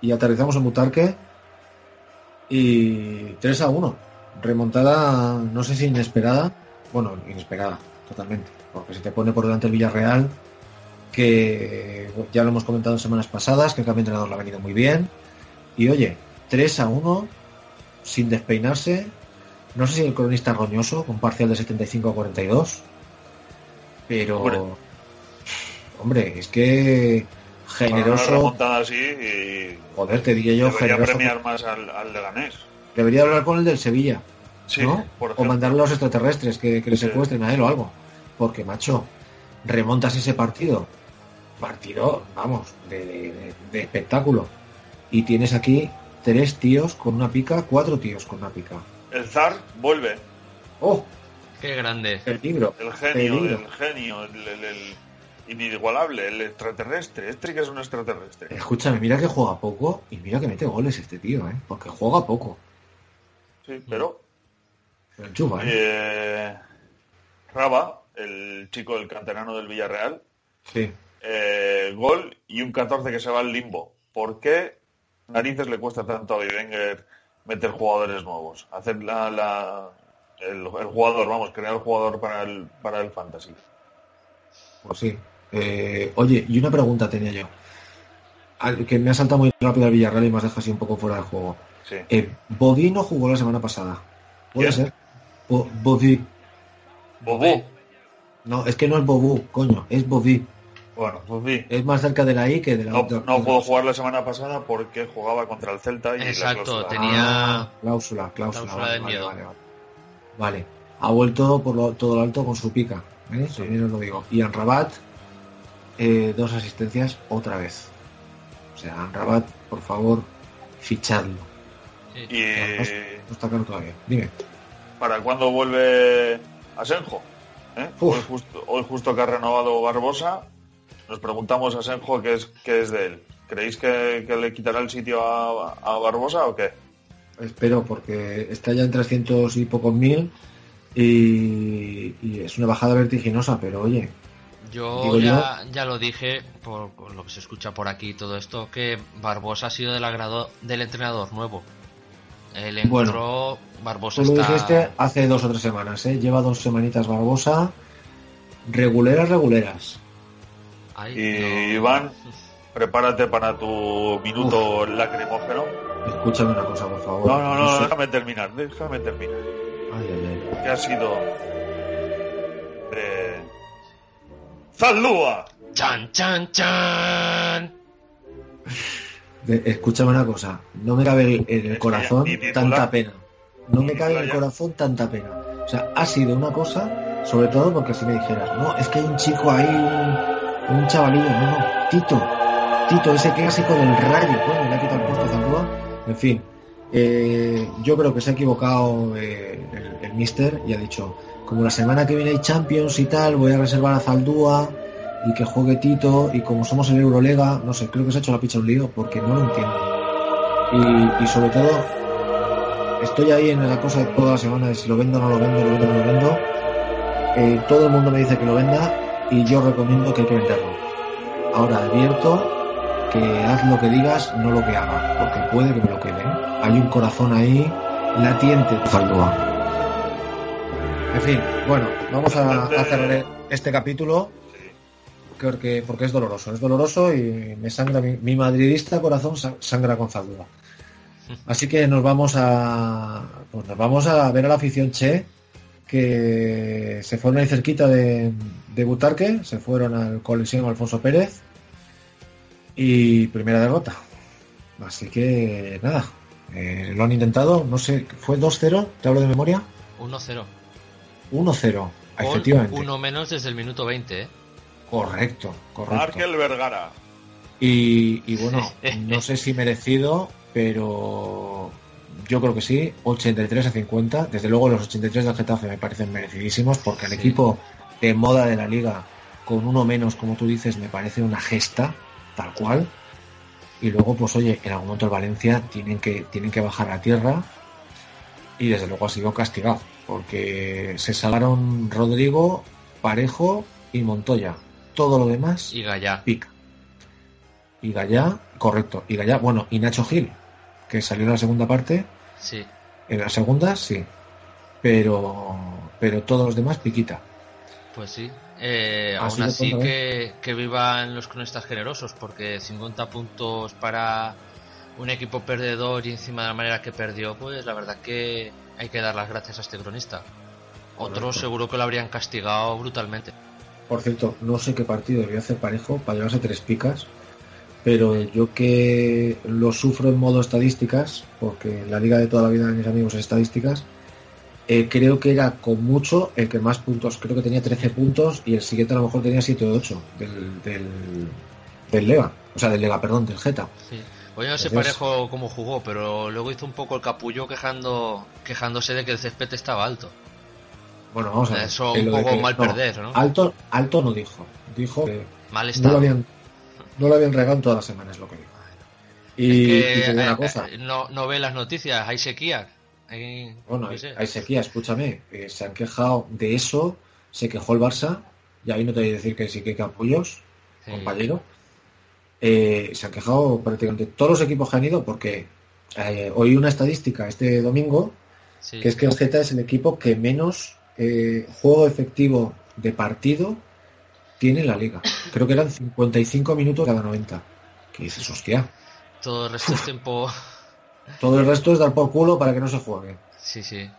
y aterrizamos en Butarque y 3 a 1 remontada no sé si inesperada bueno inesperada totalmente porque se te pone por delante el Villarreal que ya lo hemos comentado en semanas pasadas que el cambio de entrenador le ha venido muy bien y oye 3 a 1 sin despeinarse no sé si el cronista roñoso con parcial de 75 a 42 pero Hombre. hombre es que Para una generoso remontada así y Joder, te diría yo, debería generoso. premiar más al, al Leganés. Debería hablar con el del Sevilla, Sí, ¿no? por O mandarle a los extraterrestres que, que le Sí. secuestren a él o algo. Porque, macho, remontas ese partido. Partido, vamos, de, de- de espectáculo. Y tienes aquí tres tíos con una pica, cuatro tíos con una pica. El zar vuelve. ¡Oh! Qué grande. El genio, peligro. el genio, el, el- el inigualable, el extraterrestre. Este que es un extraterrestre. Escúchame, mira que juega poco y mira que mete goles este tío, ¿eh? Porque juega poco. Sí, pero Se enchufa, ¿eh? eh, Raba, el chico del canterano del Villarreal, Sí. eh, gol y un 14 que se va al limbo. ¿Por qué narices le cuesta tanto a Wenger meter jugadores nuevos? Hacer la, la- el, el jugador, vamos, crear el jugador para el, para el fantasy. Pues sí. Eh, oye, y una pregunta tenía yo. Al- que me ha saltado muy rápido al Villarreal y me has dejado así un poco fuera del juego. Sí. Eh, Bobby no jugó la semana pasada. ¿Puede ser? Bo- Bobby. Bobú. No, es que no es Bobú, coño, es Bobby. Bueno, sí. Es más cerca de la I que de la No, otra. no pudo jugar la semana pasada porque jugaba contra el Celta y Exacto, la cláusula. tenía- Ah, cláusula, cláusula. Cláusula vale, de vale, miedo. vale, vale. Vale. Ha vuelto por lo- todo lo alto con su pica. ¿eh? También os lo digo. Y Rabat, eh, dos asistencias otra vez. O sea, Rabat, por favor, fichadlo. Y No está claro todavía. Dime. ¿para cuándo vuelve Asenjo? ¿Eh? Hoy, justo, hoy justo que ha renovado Barbosa, nos preguntamos a Asenjo qué es, qué es de él. ¿Creéis que, que le quitará el sitio a, a Barbosa o qué? Espero, porque está ya en 300 y pocos mil y, y es una bajada vertiginosa, pero oye, Yo ya, ya lo dije, por, por lo que se escucha por aquí y todo esto, que Barbosa ha sido del agrado del entrenador nuevo. Él entró, Bueno, Barbosa tú lo está... dijiste hace dos o tres semanas, ¿eh? Lleva dos semanitas Barbosa, reguleras, reguleras. Ay, Y no. Iván, prepárate para tu minuto lacrimógeno. Escúchame una cosa, por favor. No, no, no, sé- déjame terminar, déjame terminar. Ay, ay, ay. que ha sido de Zaldúa. ¡Chan, chan, chan! Escúchame una cosa, no me cabe en el corazón tanta pena. No me cabe en el corazón tanta pena. O sea, ha sido una cosa, sobre todo porque si me dijeras, no, es que hay un chico ahí, un, un chavalillo, no, no, Tito, Tito, ese clásico del rayo, coño, le ha quitado el puesto a Zaldúa. En fin, eh, yo creo que se ha equivocado eh, el, el mister y ha dicho, como la semana que viene hay Champions y tal, voy a reservar a Zaldúa y que juegue Tito y como somos en Eurolega, no sé, creo que se ha hecho la picha un lío porque no lo entiendo. Y, sobre todo, estoy ahí en la cosa de toda la semana de si lo vendo o no lo vendo, lo vendo o no lo vendo. Eh, todo el mundo me dice que lo venda y yo recomiendo que hay que venderlo. Ahora advierto que haz lo que digas, no lo que haga, porque puede que me lo quede. Hay un corazón ahí latiente. Zaldúa. En fin, bueno, vamos a, a cerrar este capítulo porque, porque es doloroso, es doloroso y me sangra mi, mi madridista corazón sa- sangra con Zaldúa. Así que nos vamos a pues nos vamos a ver a la afición Che que se fueron ahí cerquita de, Butarque, se fueron al Coliseum Alfonso Pérez y primera derrota. Así que nada, eh, lo han intentado, no sé, fue 2-0, te hablo de memoria, 1-0. 1-0, Gol, efectivamente. Uno menos desde el minuto 20, ¿eh? Correcto, correcto. Markel Vergara. Y, y bueno, <laughs> no sé si merecido, pero yo creo que sí, 83 a 50. Desde luego los 83 del Getafe me parecen merecidísimos porque el Sí. equipo de moda de la liga con uno menos, como tú dices, me parece una gesta, tal cual. Y luego, pues oye, en algún momento el Valencia tienen que, tienen que bajar a tierra y desde luego ha sido castigado porque se salaron Rodrigo, Parejo y Montoya. Todo lo demás Y Gallá. pica. Y Gallá, correcto. Y Gallá, bueno, y Nacho Gil, que salió en la segunda parte. Sí. En la segunda, sí. Pero, pero todos los demás, piquita. Pues sí. Eh, Así aún así ponlo, que, que vivan los cronistas generosos, porque 50 puntos para un equipo perdedor y encima de la manera que perdió, pues la verdad que hay que dar las gracias a este cronista. Otros seguro que lo habrían castigado brutalmente. Por cierto, no sé qué partido debió hacer parejo para llevarse tres picas. Pero yo que lo sufro en modo estadísticas, porque la liga de toda la vida de mis amigos es estadísticas, eh, creo que era con mucho el que más puntos, creo que tenía 13 puntos y el siguiente a lo mejor tenía 7 o 8 del, del, del Lega, o sea, del Lega, perdón, del Geta. Sí. Oye, no sé Entonces- parejo cómo jugó, pero luego hizo un poco el capullo quejando, quejándose de que el césped estaba alto. Bueno, vamos a ver. Eso Eh, un poco que- mal perder, ¿no? Alto, alto no dijo. Dijo que Mal no estado. lo habían, no lo habían regado en todas las semanas, lo que dijo. Y, Que, y te digo eh, una cosa. eh, no, no ve las noticias, hay sequía. Hay, Bueno, hay, sequía, escúchame. eh, se han quejado de eso, se quejó el Barça, y ahí no te voy a decir que sí que hay capullos, Sí. compañero. Eh, se han quejado prácticamente todos los equipos que han ido porque eh, oí una estadística este domingo Sí. que es que el Geta es el equipo que menos eh, juego efectivo de partido tiene en la liga. Creo que eran 55 minutos cada 90. Que dices, hostia, Todo el resto es tiempo. todo el resto es dar por culo para que no se juegue. Sí, sí.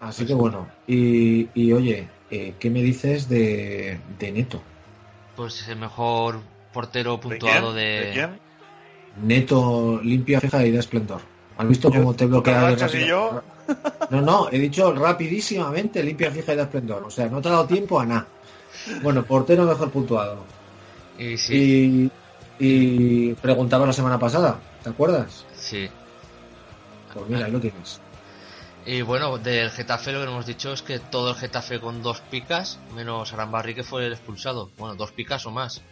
Así que bueno, y, y oye, eh, ¿qué me dices de, de Neto? Pues el mejor portero ¿De puntuado quién? de. ¿De quién? Neto limpia, fija y da esplendor. ¿Has visto cómo te bloquea de yo. No, no, he dicho rapidísimamente limpia, fija y da esplendor. O sea, no te ha dado tiempo a nada. Bueno, portero mejor puntuado. Y sí, Y, y preguntaba la semana pasada, ¿te acuerdas? sí. Pues mira, ahí lo tienes. Y bueno, del Getafe lo que hemos dicho es que todo el Getafe con dos picas, menos Arambarri que fue el expulsado. Bueno, dos picas o más.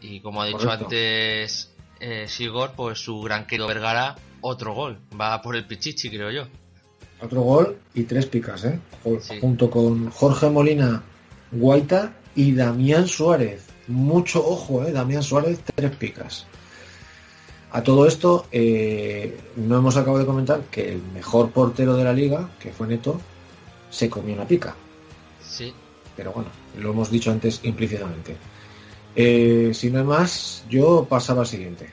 Y como ha dicho Correcto. antes eh, Sigor, pues su gran querido Vergara, otro gol. Va por el Pichichi, creo yo. Otro gol y tres picas, ¿eh? Sí. Junto con Jorge Molina, Guaita y Damián Suárez. Mucho ojo, ¿eh? Damián Suárez, tres picas. A todo esto, eh, no hemos acabado de comentar que el mejor portero de la liga, que fue Neto, se comió una pica. Sí. Pero bueno, lo hemos dicho antes implícitamente. Eh, si no hay más, yo pasaba al siguiente.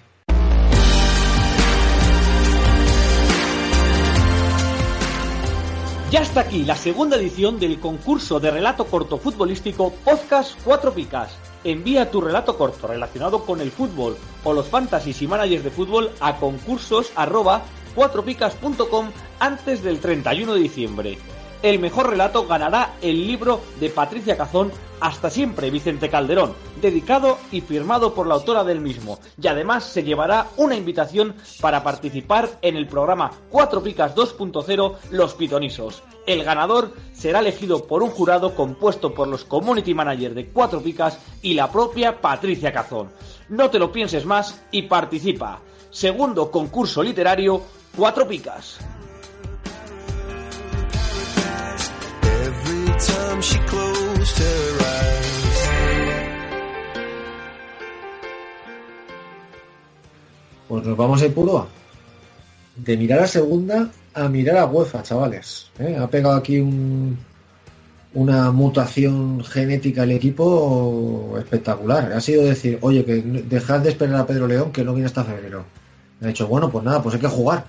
Ya está aquí la segunda edición del concurso de relato corto futbolístico Podcast 4 Picas. Envía tu relato corto relacionado con el fútbol o los fantasies y managers de fútbol a concursos arroba 4picas.com antes del 31 de diciembre. El mejor relato ganará el libro de Patricia Cazón Hasta siempre Vicente Calderón, dedicado y firmado por la autora del mismo. Y además se llevará una invitación para participar en el programa 4 Picas 2.0 Los Pitonisos. El ganador será elegido por un jurado compuesto por los community managers de 4 Picas y la propia Patricia Cazón. No te lo pienses más y participa. Segundo concurso literario 4 Picas. Pues nos vamos a ir puro de mirar a segunda a mirar a UEFA, chavales. ¿eh? Ha pegado aquí un, una mutación genética el equipo espectacular. Ha sido decir, oye, que dejad de esperar a Pedro León que no viene hasta febrero. Ha dicho, bueno, pues nada, pues hay que jugar.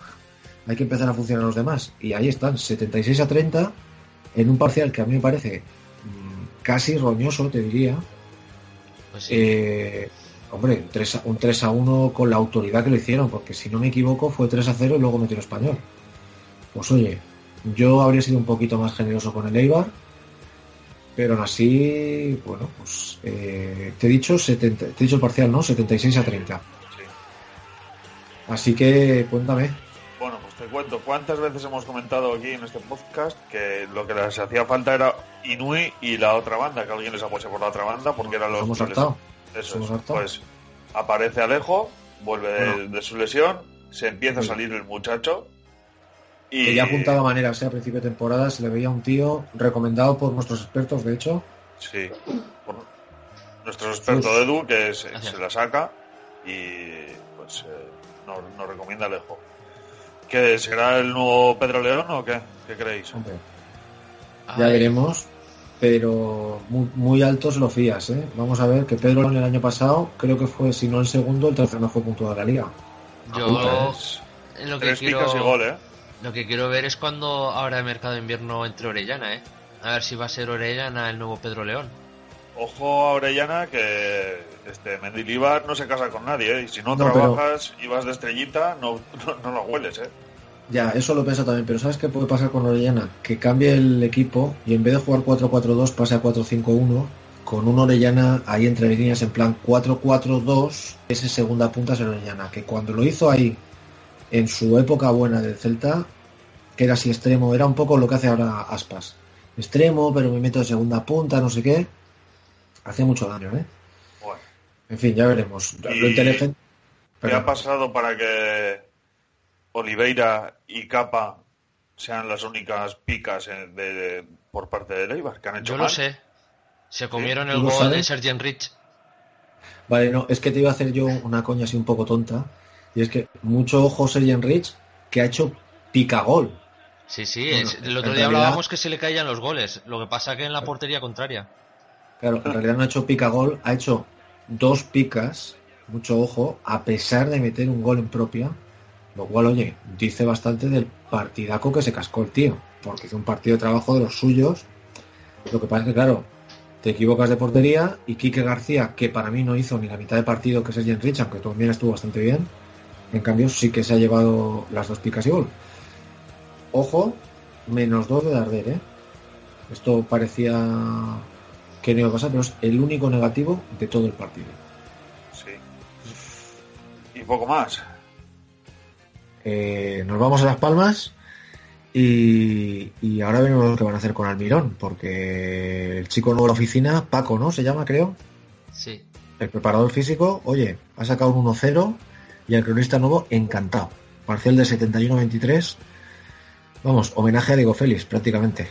Hay que empezar a funcionar los demás. Y ahí están, 76 a 30, en un parcial que a mí me parece mm, casi roñoso, te diría. Pues sí. Eh, hombre, un 3, a, un 3 a 1 con la autoridad que lo hicieron, porque si no me equivoco fue 3 a 0 y luego metió el español. Pues oye, yo habría sido un poquito más generoso con el Eibar, pero aún así, bueno, pues eh, te he dicho 70, te he dicho el parcial, ¿no? 76 a 30. Así que cuéntame. Bueno, pues te cuento, ¿cuántas veces hemos comentado aquí en este podcast que lo que les hacía falta era Inui y la otra banda, que alguien les apoye por la otra banda porque eran los Hemos les- saltado. Eso es. Pues aparece Alejo, vuelve de, Bueno. de su lesión, se empieza a salir el muchacho y Que ya apuntaba maneras, ¿eh? a principio de temporada se le veía un tío recomendado por nuestros expertos, de hecho. Sí, por nuestro experto Uf. Edu que se, se la saca y pues eh, nos, nos recomienda Alejo. ¿Que será el nuevo Pedro León o qué? ¿Qué creéis? Hombre, ya veremos, pero muy, muy alto se lo fías, ¿eh? Vamos a ver que Pedro León el año pasado, creo que fue, si no el segundo, el tercer mejor punto de la liga. Yo ¿eh? lo que quiero gol, ¿eh? lo que quiero ver es cuando ahora el mercado de invierno entre Orellana, ¿eh? A ver si va a ser Orellana el nuevo Pedro León. Ojo a Orellana que este Mendilibar no se casa con nadie, ¿eh? Y si no, No, trabajas y vas de estrellita, no, <laughs> no, no lo hueles, ¿eh? Ya, eso lo pienso también, pero ¿sabes qué puede pasar con Orellana? Que cambie el equipo y en vez de jugar 4-4-2 pase a 4-5-1 con un Orellana ahí entre líneas en plan 4-4-2, ese segunda punta es el Orellana, que cuando lo hizo ahí en su época buena del Celta, que era así extremo, era un poco lo que hace ahora Aspas. Extremo, pero me meto de segunda punta, no sé qué. Hace mucho daño, ¿eh? Bueno. En fin, ya veremos. Lo inteligente. ¿Qué Pero- ha pasado para que Oliveira y Capa sean las únicas picas en- de- de- por parte de Leibar que han hecho Yo mal? lo sé. Se comieron ¿Tú el gol de? Sergio Rich. Vale, no, es que te iba a hacer yo una coña así un poco tonta. Y es que mucho ojo Sergio Rich que ha hecho picagol. Sí, sí, Bueno, es- el otro día realidad- hablábamos que se le caían los goles. Lo que pasa que en la portería contraria. Claro, en realidad no ha hecho picagol, ha hecho dos picas, mucho ojo, a pesar de meter un gol en propia. Lo cual, oye, dice bastante del partidaco que se cascó el tío. Porque hizo un partido de trabajo de los suyos. Lo que pasa es que, claro, te equivocas de portería y Quique García, que para mí no hizo ni la mitad de partido que Sergio Rich, aunque también estuvo bastante bien, en cambio sí que se ha llevado las dos picas y gol. Ojo, menos dos de Darder, ¿eh? Esto parecía que no iba a pasar, pero es el único negativo de todo el partido. Sí. Y poco más. Eh, nos vamos a Las Palmas y, y ahora veremos lo que van a hacer con Almirón, porque el chico nuevo de la oficina, Paco, ¿no? Se llama, creo. Sí. El preparador físico, oye, ha sacado un 1-0 y el cronista nuevo encantado. Parcial de 71-23. Vamos, homenaje a Diego Félix, prácticamente.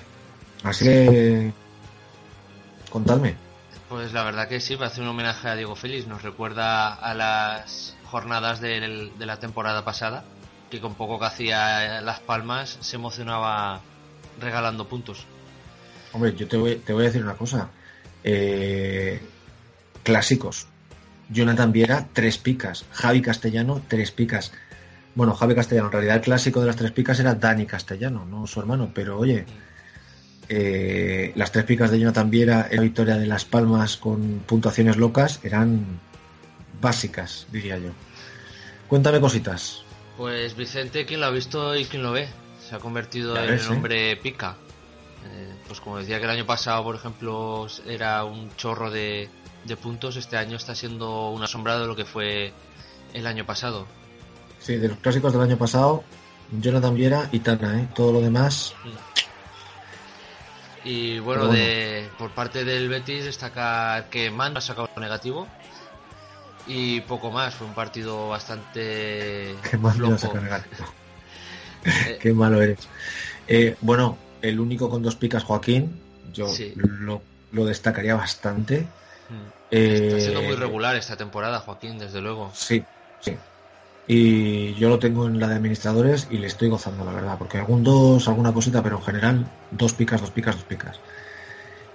Así que. Contadme. Pues la verdad que sí, va a hacer un homenaje a Diego Félix. Nos recuerda a las jornadas de la temporada pasada, que con poco que hacía Las Palmas se emocionaba regalando puntos. Hombre, yo te voy, te voy a decir una cosa. Eh, clásicos. Jonathan Viera, tres picas. Javi Castellano, tres picas. Bueno, Javi Castellano, en realidad el clásico de las tres picas era Dani Castellano, no su hermano, pero oye, eh, las tres picas de Jonathan Viera en la victoria de Las Palmas con puntuaciones locas eran básicas, diría yo. Cuéntame cositas. Pues Vicente, quien lo ha visto y quien lo ve, se ha convertido en el ¿eh? hombre pica. Eh, pues como decía que el año pasado, por ejemplo, era un chorro de, de puntos, este año está siendo una sombra de lo que fue el año pasado. Sí, de los clásicos del año pasado, Jonathan Viera y Tana, ¿eh? Todo lo demás, Y bueno, de por parte del Betis destacar que Man ha sacado lo negativo y poco más. Fue un partido bastante <laughs> qué malo cargar. <laughs> Qué malo eres. Eh, bueno, el único con dos picas, Joaquín, yo Sí. lo, lo destacaría bastante. Está Eh, siendo muy regular esta temporada, Joaquín, desde luego. Sí, sí. Y yo lo tengo en la de administradores y le estoy gozando, la verdad, porque algún dos, alguna cosita, pero en general, dos picas, dos picas, dos picas.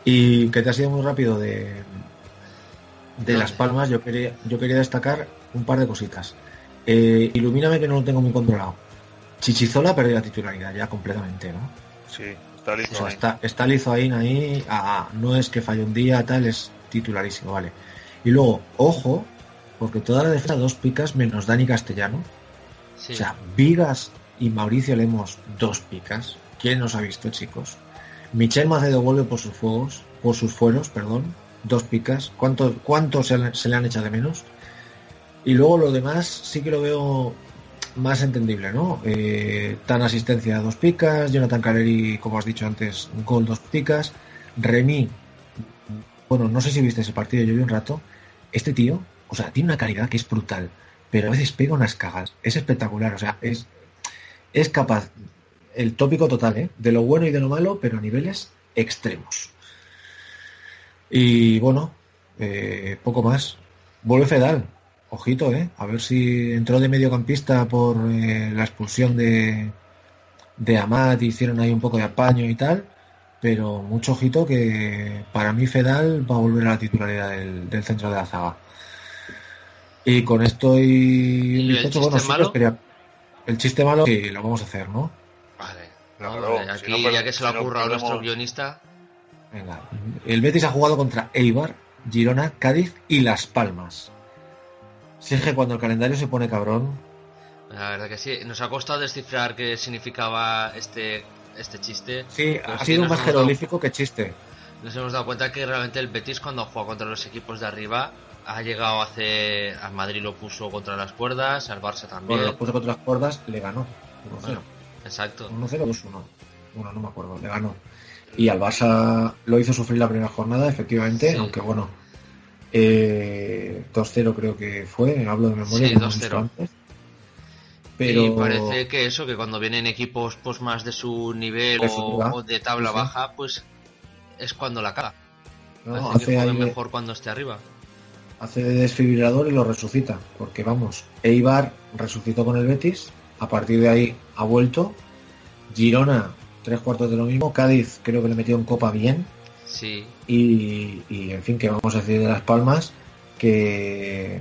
Y que te ha sido muy rápido de, de Las Palmas, yo quería, yo quería destacar un par de cositas. Eh, ilumíname que no lo tengo muy controlado. Chichizola perdió la titularidad ya completamente, ¿no? Sí, está O listo. sea, ahí. está, está Lizoaín ahí, ah, ah, no es que falle un día, tal, es titularísimo, vale. Y luego, ojo, porque toda la defensa dos picas menos Dani Castellano. Sí. O sea, Vigas y Mauricio Lemos, dos picas. ¿Quién nos ha visto, chicos? Michel Macedo vuelve por sus fuegos, por sus fueros, perdón, dos picas. ¿Cuántos cuánto se, le- se le han echado de menos? Y luego lo demás sí que lo veo más entendible, ¿no? Eh, tan asistencia dos picas, Jonathan Caleri, como has dicho antes, gol dos picas, Remy, bueno, no sé si viste ese partido, yo vi un rato, este tío, o sea, tiene una calidad que es brutal, pero a veces pega unas cagas, es espectacular, o sea, es, es capaz, el tópico total, ¿eh? De lo bueno y de lo malo, pero a niveles extremos. Y bueno, eh, poco más. Vuelve Fedal, ojito, ¿eh? A ver si entró de mediocampista por eh, la expulsión de, de Amat, hicieron ahí un poco de apaño y tal, pero mucho ojito que para mí Fedal va a volver a la titularidad del, del centro de la zaga. Y con esto y ¿Y el chiste bueno, malo? El chiste malo, sí, lo vamos a hacer, ¿no? Si aquí, ya que se lo si no ocurra a nuestro guionista, Venga. El Betis ha jugado contra Eibar, Girona, Cádiz y Las Palmas. Si es que cuando el calendario se pone cabrón, la verdad que sí. Nos ha costado descifrar qué significaba este, este chiste. sí, ha sido más hemos dado- jeroglífico que chiste. Nos hemos dado cuenta que realmente el Betis cuando juega contra los equipos de arriba ha llegado a hacer... Al Madrid lo puso contra las cuerdas, al Barça también. Bueno, lo puso contra las cuerdas, le ganó. 1-0. Bueno, exacto. 1-0 o 2-1. Bueno, no me acuerdo, le ganó. Y al Barça lo hizo sufrir la primera jornada, efectivamente, Sí. aunque bueno, eh, 2-0 creo que fue, hablo de memoria, Sí, como hemos 2-0. visto antes. Pero Y parece que eso, que cuando vienen equipos pues más de su nivel o, de tabla Sí, baja, pues es cuando la caga. No, hace que mejor cuando esté arriba. hace de desfibrilador y lo resucita. Porque vamos, Eibar resucitó con el Betis, a partir de ahí ha vuelto. Girona, tres cuartos de lo mismo. Cádiz, creo que le metió en copa bien. Sí, Y, y, en fin, que vamos a decir de Las Palmas que,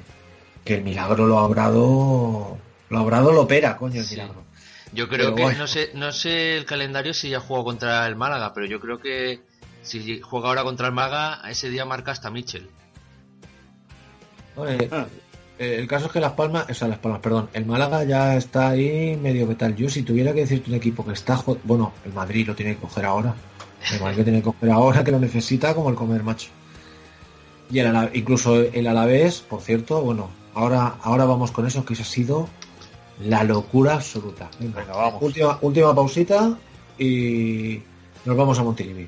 que el milagro lo ha obrado. Lo ha obrado, lo opera, coño, el Sí. milagro. yo creo Pero que bueno. no sé no sé el calendario si ya jugó contra el Málaga, pero yo creo que si juega ahora contra el Málaga, ese día marca hasta Mitchell. Eh, eh, el caso es que Las Palmas, o sea, Las Palmas, perdón, el Málaga ya está ahí medio que tal. Yo, si tuviera que decirte un equipo que está. Bueno, el Madrid lo tiene que coger ahora. El Madrid lo tiene que coger ahora que lo necesita como el comer macho. Y el incluso el Alavés, por cierto, bueno, ahora, ahora vamos con eso, que eso ha sido la locura absoluta. Venga, Venga, vamos. Última, última pausita y nos vamos a Montilivi.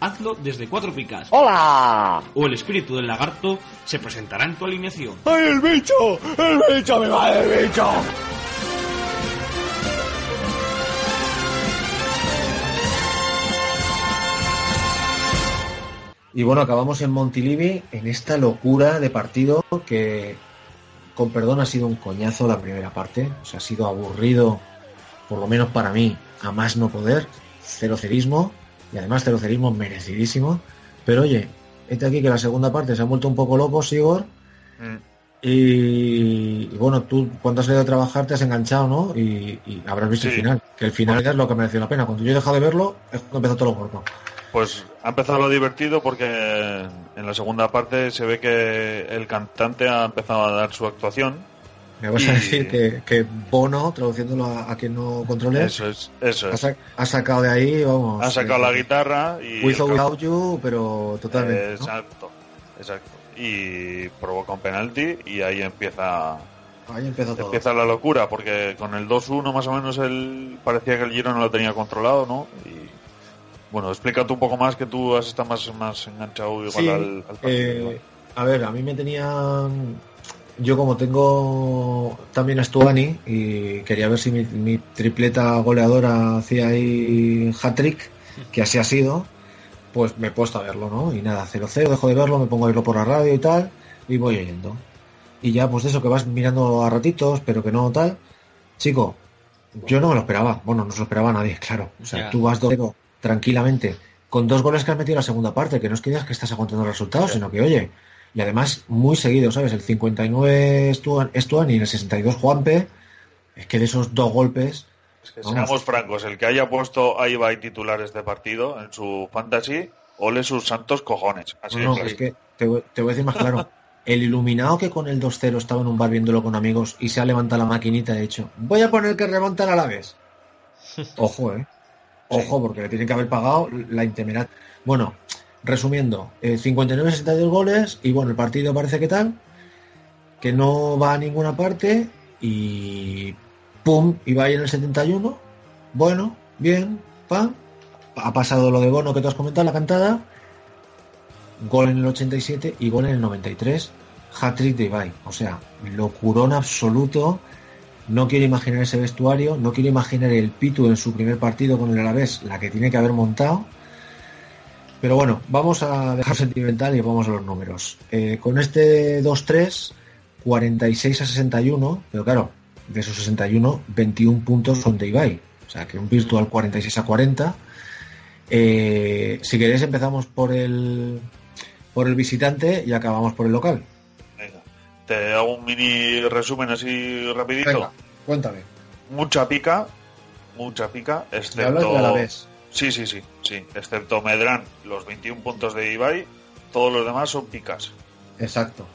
hazlo desde Cuatro Picas. ¡Hola! O el espíritu del lagarto se presentará en tu alineación. ¡Ay, el bicho! ¡El bicho! ¡Me va el bicho! Y bueno, acabamos en Montilivi en esta locura de partido que, con perdón, ha sido un coñazo la primera parte. O sea, ha sido aburrido, por lo menos para mí, a más no poder. Cero cerismo, y además cero cerismo merecidísimo. Pero oye, este aquí que la segunda parte se ha vuelto un poco loco, Sigor. Y, y bueno, tú cuando has ido a trabajar te has enganchado, ¿no? Y, y habrás visto el final. Que el final ya es lo que mereció la pena. Cuando yo he dejado de verlo, es cuando empezó todo lo gordo. Pues ha empezado lo divertido porque en la segunda parte se ve que el cantante ha empezado a dar su actuación. Me vas Y- a decir que, que Bono, traduciéndolo a, a quien no controle, Eso es, eso es. ha sacado de ahí, vamos. Ha sacado eh, la guitarra y... With without you, pero totalmente. ¿no? Exacto, exacto. Y provoca un penalti y ahí empieza Ahí empieza todo. empieza la locura porque con el 2-1 más o menos él parecía que el Girona lo tenía controlado, ¿no? Y bueno, explícate un poco más que tú has estado más, más enganchado igual Sí, al, al partido. eh, a ver, a mí me tenían. Yo, como tengo también a Stuani y quería ver si mi, mi tripleta goleadora hacía ahí hat-trick, que así ha sido, pues me he puesto a verlo, ¿no? Y nada, 0-0, dejo de verlo, me pongo a verlo por la radio y tal, y voy oyendo. Y ya, pues de eso que vas mirando a ratitos, pero que no tal. Chico, yo no me lo esperaba. Bueno, no se lo esperaba nadie, <laughs> claro. O sea, tú vas 2-0 tranquilamente con dos goles que has metido en la segunda parte, que no es que digas que estás aguantando el resultado, sino que, oye, y además muy seguido, ¿sabes? El 59 Stuan, Stuan y el 62 Juanpe, es que de esos dos golpes, Que vamos, seamos francos, el que haya puesto a Ibai titular este partido en su fantasy, ole sus santos cojones. Así no, es que te, voy- te voy a decir más claro. El iluminado que con el 2-0 estaba en un bar viéndolo con amigos y se ha levantado la maquinita y ha dicho, voy a poner que remontan a la vez. <laughs> Ojo, eh. Ojo, porque le tienen que haber pagado la intemerat. Bueno, resumiendo, eh, 59-62 goles y bueno, el partido parece que tal, que no va a ninguna parte y pum, y va ahí en el 71. Bueno, bien, pam. Ha pasado lo de Bono que tú has comentado, la cantada. Gol en el 87 y gol en el 93. Hat-trick de Ibai. O sea, locurón absoluto. No quiero imaginar ese vestuario. No quiero imaginar el Pitu en su primer partido con el Alavés, la que tiene que haber montado. Pero bueno, vamos a dejar sentimental y vamos a los números. Eh, con este 2-3, 46 a 61, pero claro, de esos 61, 21 puntos son de Ibai. O sea, que un virtual 46 a 40. Eh, si queréis empezamos por el por el visitante y acabamos por el local. Venga, te hago un mini resumen así rapidito. Venga, cuéntame. Mucha pica, mucha pica, Me excepto... hablas de Alavés. Sí, sí, sí, sí. Excepto Medrán, los 21 puntos de Ibai, todos los demás son picas. Exacto.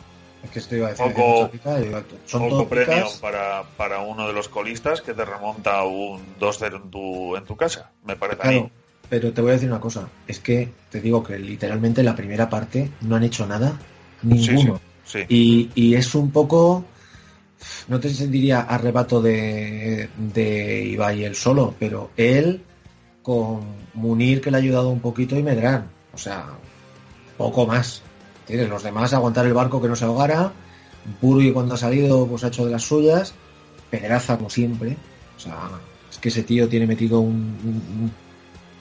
Es que esto iba a decir. Poco- que mucha pica y exacto. Son Poco premio picas. para, para uno de los colistas que te remonta un 2-0 en tu, en tu casa, me parece a Claro, mí. pero te voy a decir una cosa. Es que te digo que literalmente en la primera parte no han hecho nada. Ninguno. Sí, sí. Y, y es un poco. No te diría arrebato de, de Ibai él solo, pero él con Munir que le ha ayudado un poquito y Medrán. O sea, poco más. Tienes los demás aguantar el barco que no se ahogara. Burgui cuando ha salido pues ha hecho de las suyas. Pedraza como siempre. O sea, es que ese tío tiene metido un, un- un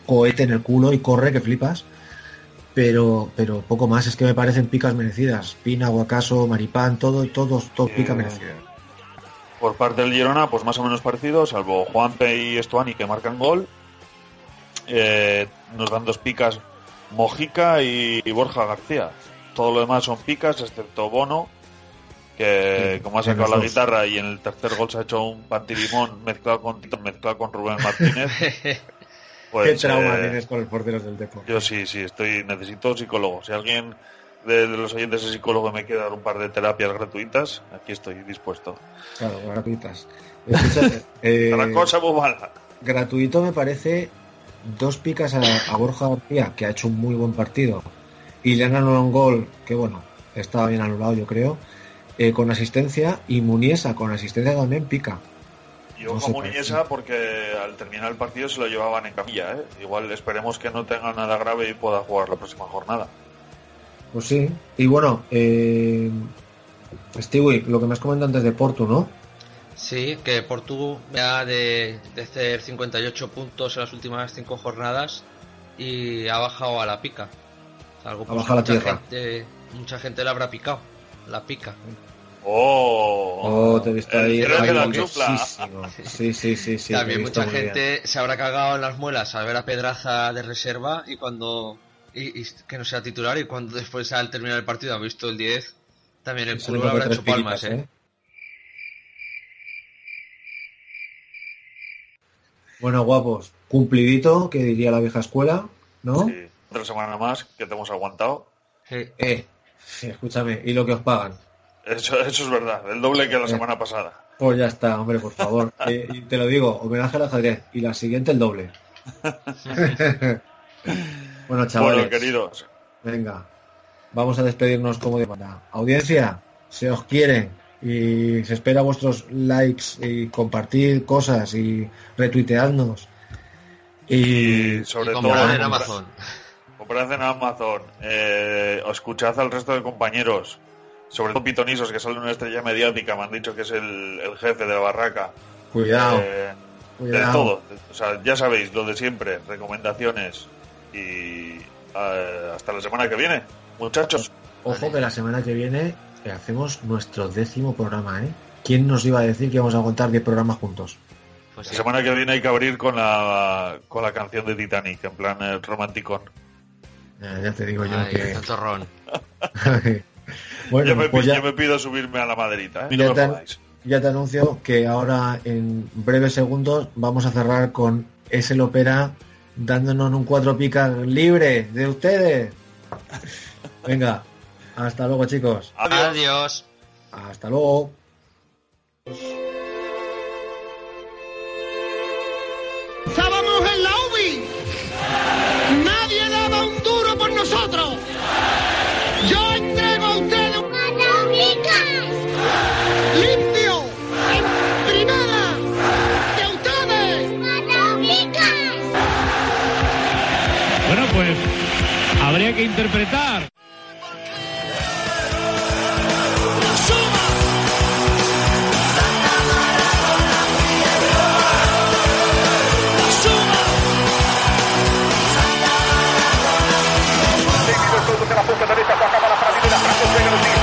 cohete en el culo y corre que flipas. Pero, pero poco más, es que me parecen picas merecidas. Pina, Guacaso, Maripán, todo, todos, todos picas Eh, merecidas. Por parte del Girona, pues más o menos parecido, salvo Juanpe y Estuani que marcan gol. Eh, nos dan dos picas Mojica y, y Borja García. Todo lo demás son picas, excepto Bono, que Sí, como ha sacado la dos. guitarra y en el tercer gol se ha hecho un pantilimón mezclado con, mezclado con Rubén Martínez. <laughs> Pues, Qué trauma eh, tienes con los porteros del Depor. Yo sí, sí, estoy necesito psicólogo. Si alguien de, de los oyentes de psicólogo me quiere dar un par de terapias gratuitas, aquí estoy dispuesto. Claro, gratuitas. Escucha, <laughs> eh, La cosa muy mala. gratuito me parece dos picas a, a Borja García, que ha hecho un muy buen partido, y le han anulado un gol, que bueno, estaba bien anulado yo creo, eh, con asistencia, y Muniesa con asistencia también pica. Y No ojo a Muniesa porque al terminar el partido se lo llevaban en camilla, ¿eh? Igual esperemos que no tenga nada grave y pueda jugar la próxima jornada. Pues sí, y bueno, eh, Stewie, lo que me has comentado antes de Porto, ¿no? Sí, que Portu ha de, de hacer 58 puntos en las últimas 5 jornadas y ha bajado a la pica. Algo Ha bajado a la mucha tierra. Gente, mucha gente le habrá picado. La pica. ¡Oh! Oh, te he visto ahí. la. <laughs> Sí, sí, sí, sí. También mucha bien. gente se habrá cagado en las muelas al ver a Pedraza de reserva y cuando y, y que no sea titular y cuando después al terminar el partido ha visto el 10 también el culo habrá hecho palmas, piquitas, ¿eh? Bueno, guapos, cumplidito, que diría la vieja escuela, ¿no? Sí, otra semana más que te hemos aguantado. Eh, escúchame, ¿y lo que os pagan? Eso, eso es verdad, el doble que la semana pasada. Pues ya está, hombre, por favor. <laughs> Eh, y te lo digo, homenaje al ajedrez. Y la siguiente el doble. <laughs> bueno, chavales. Bueno, queridos, Venga, vamos a despedirnos como de manda. Audiencia, se os quiere y se espera vuestros likes y compartir cosas y retuitearnos. Y, sobre Y todo comprar en Amazon. comprad en Amazon, eh, escuchad al resto de compañeros, sobre todo Pitonisos, que sale una estrella mediática, me han dicho que es el, el jefe de la barraca. Cuidado, Eh, de cuidado. todo, o sea, ya sabéis, lo de siempre, recomendaciones y eh, hasta la semana que viene, muchachos. Ojo que la semana que viene hacemos nuestro décimo programa, ¿eh? ¿Quién nos iba a decir que vamos a aguantar 10 programas juntos? Pues La semana que viene hay que abrir con la, con la canción de Titanic, en plan eh, romanticón. Eh, ya te digo yo Ay, que... tanto <laughs> bueno, yo, me, pues ya, yo me pido subirme a la maderita, ¿eh? No te, ya te anuncio que ahora en breves segundos vamos a cerrar con ese Opera dándonos un cuatro picas libre de ustedes. <laughs> Venga, hasta luego chicos. Adiós. Hasta luego. Estábamos en la UBI. Nadie daba un duro por nosotros. Yo entrego a ustedes un limpio, en primera, de ustedes. Bueno, pues habría que interpretar. Direita, toca a bola para a menina, da o Chega no fim.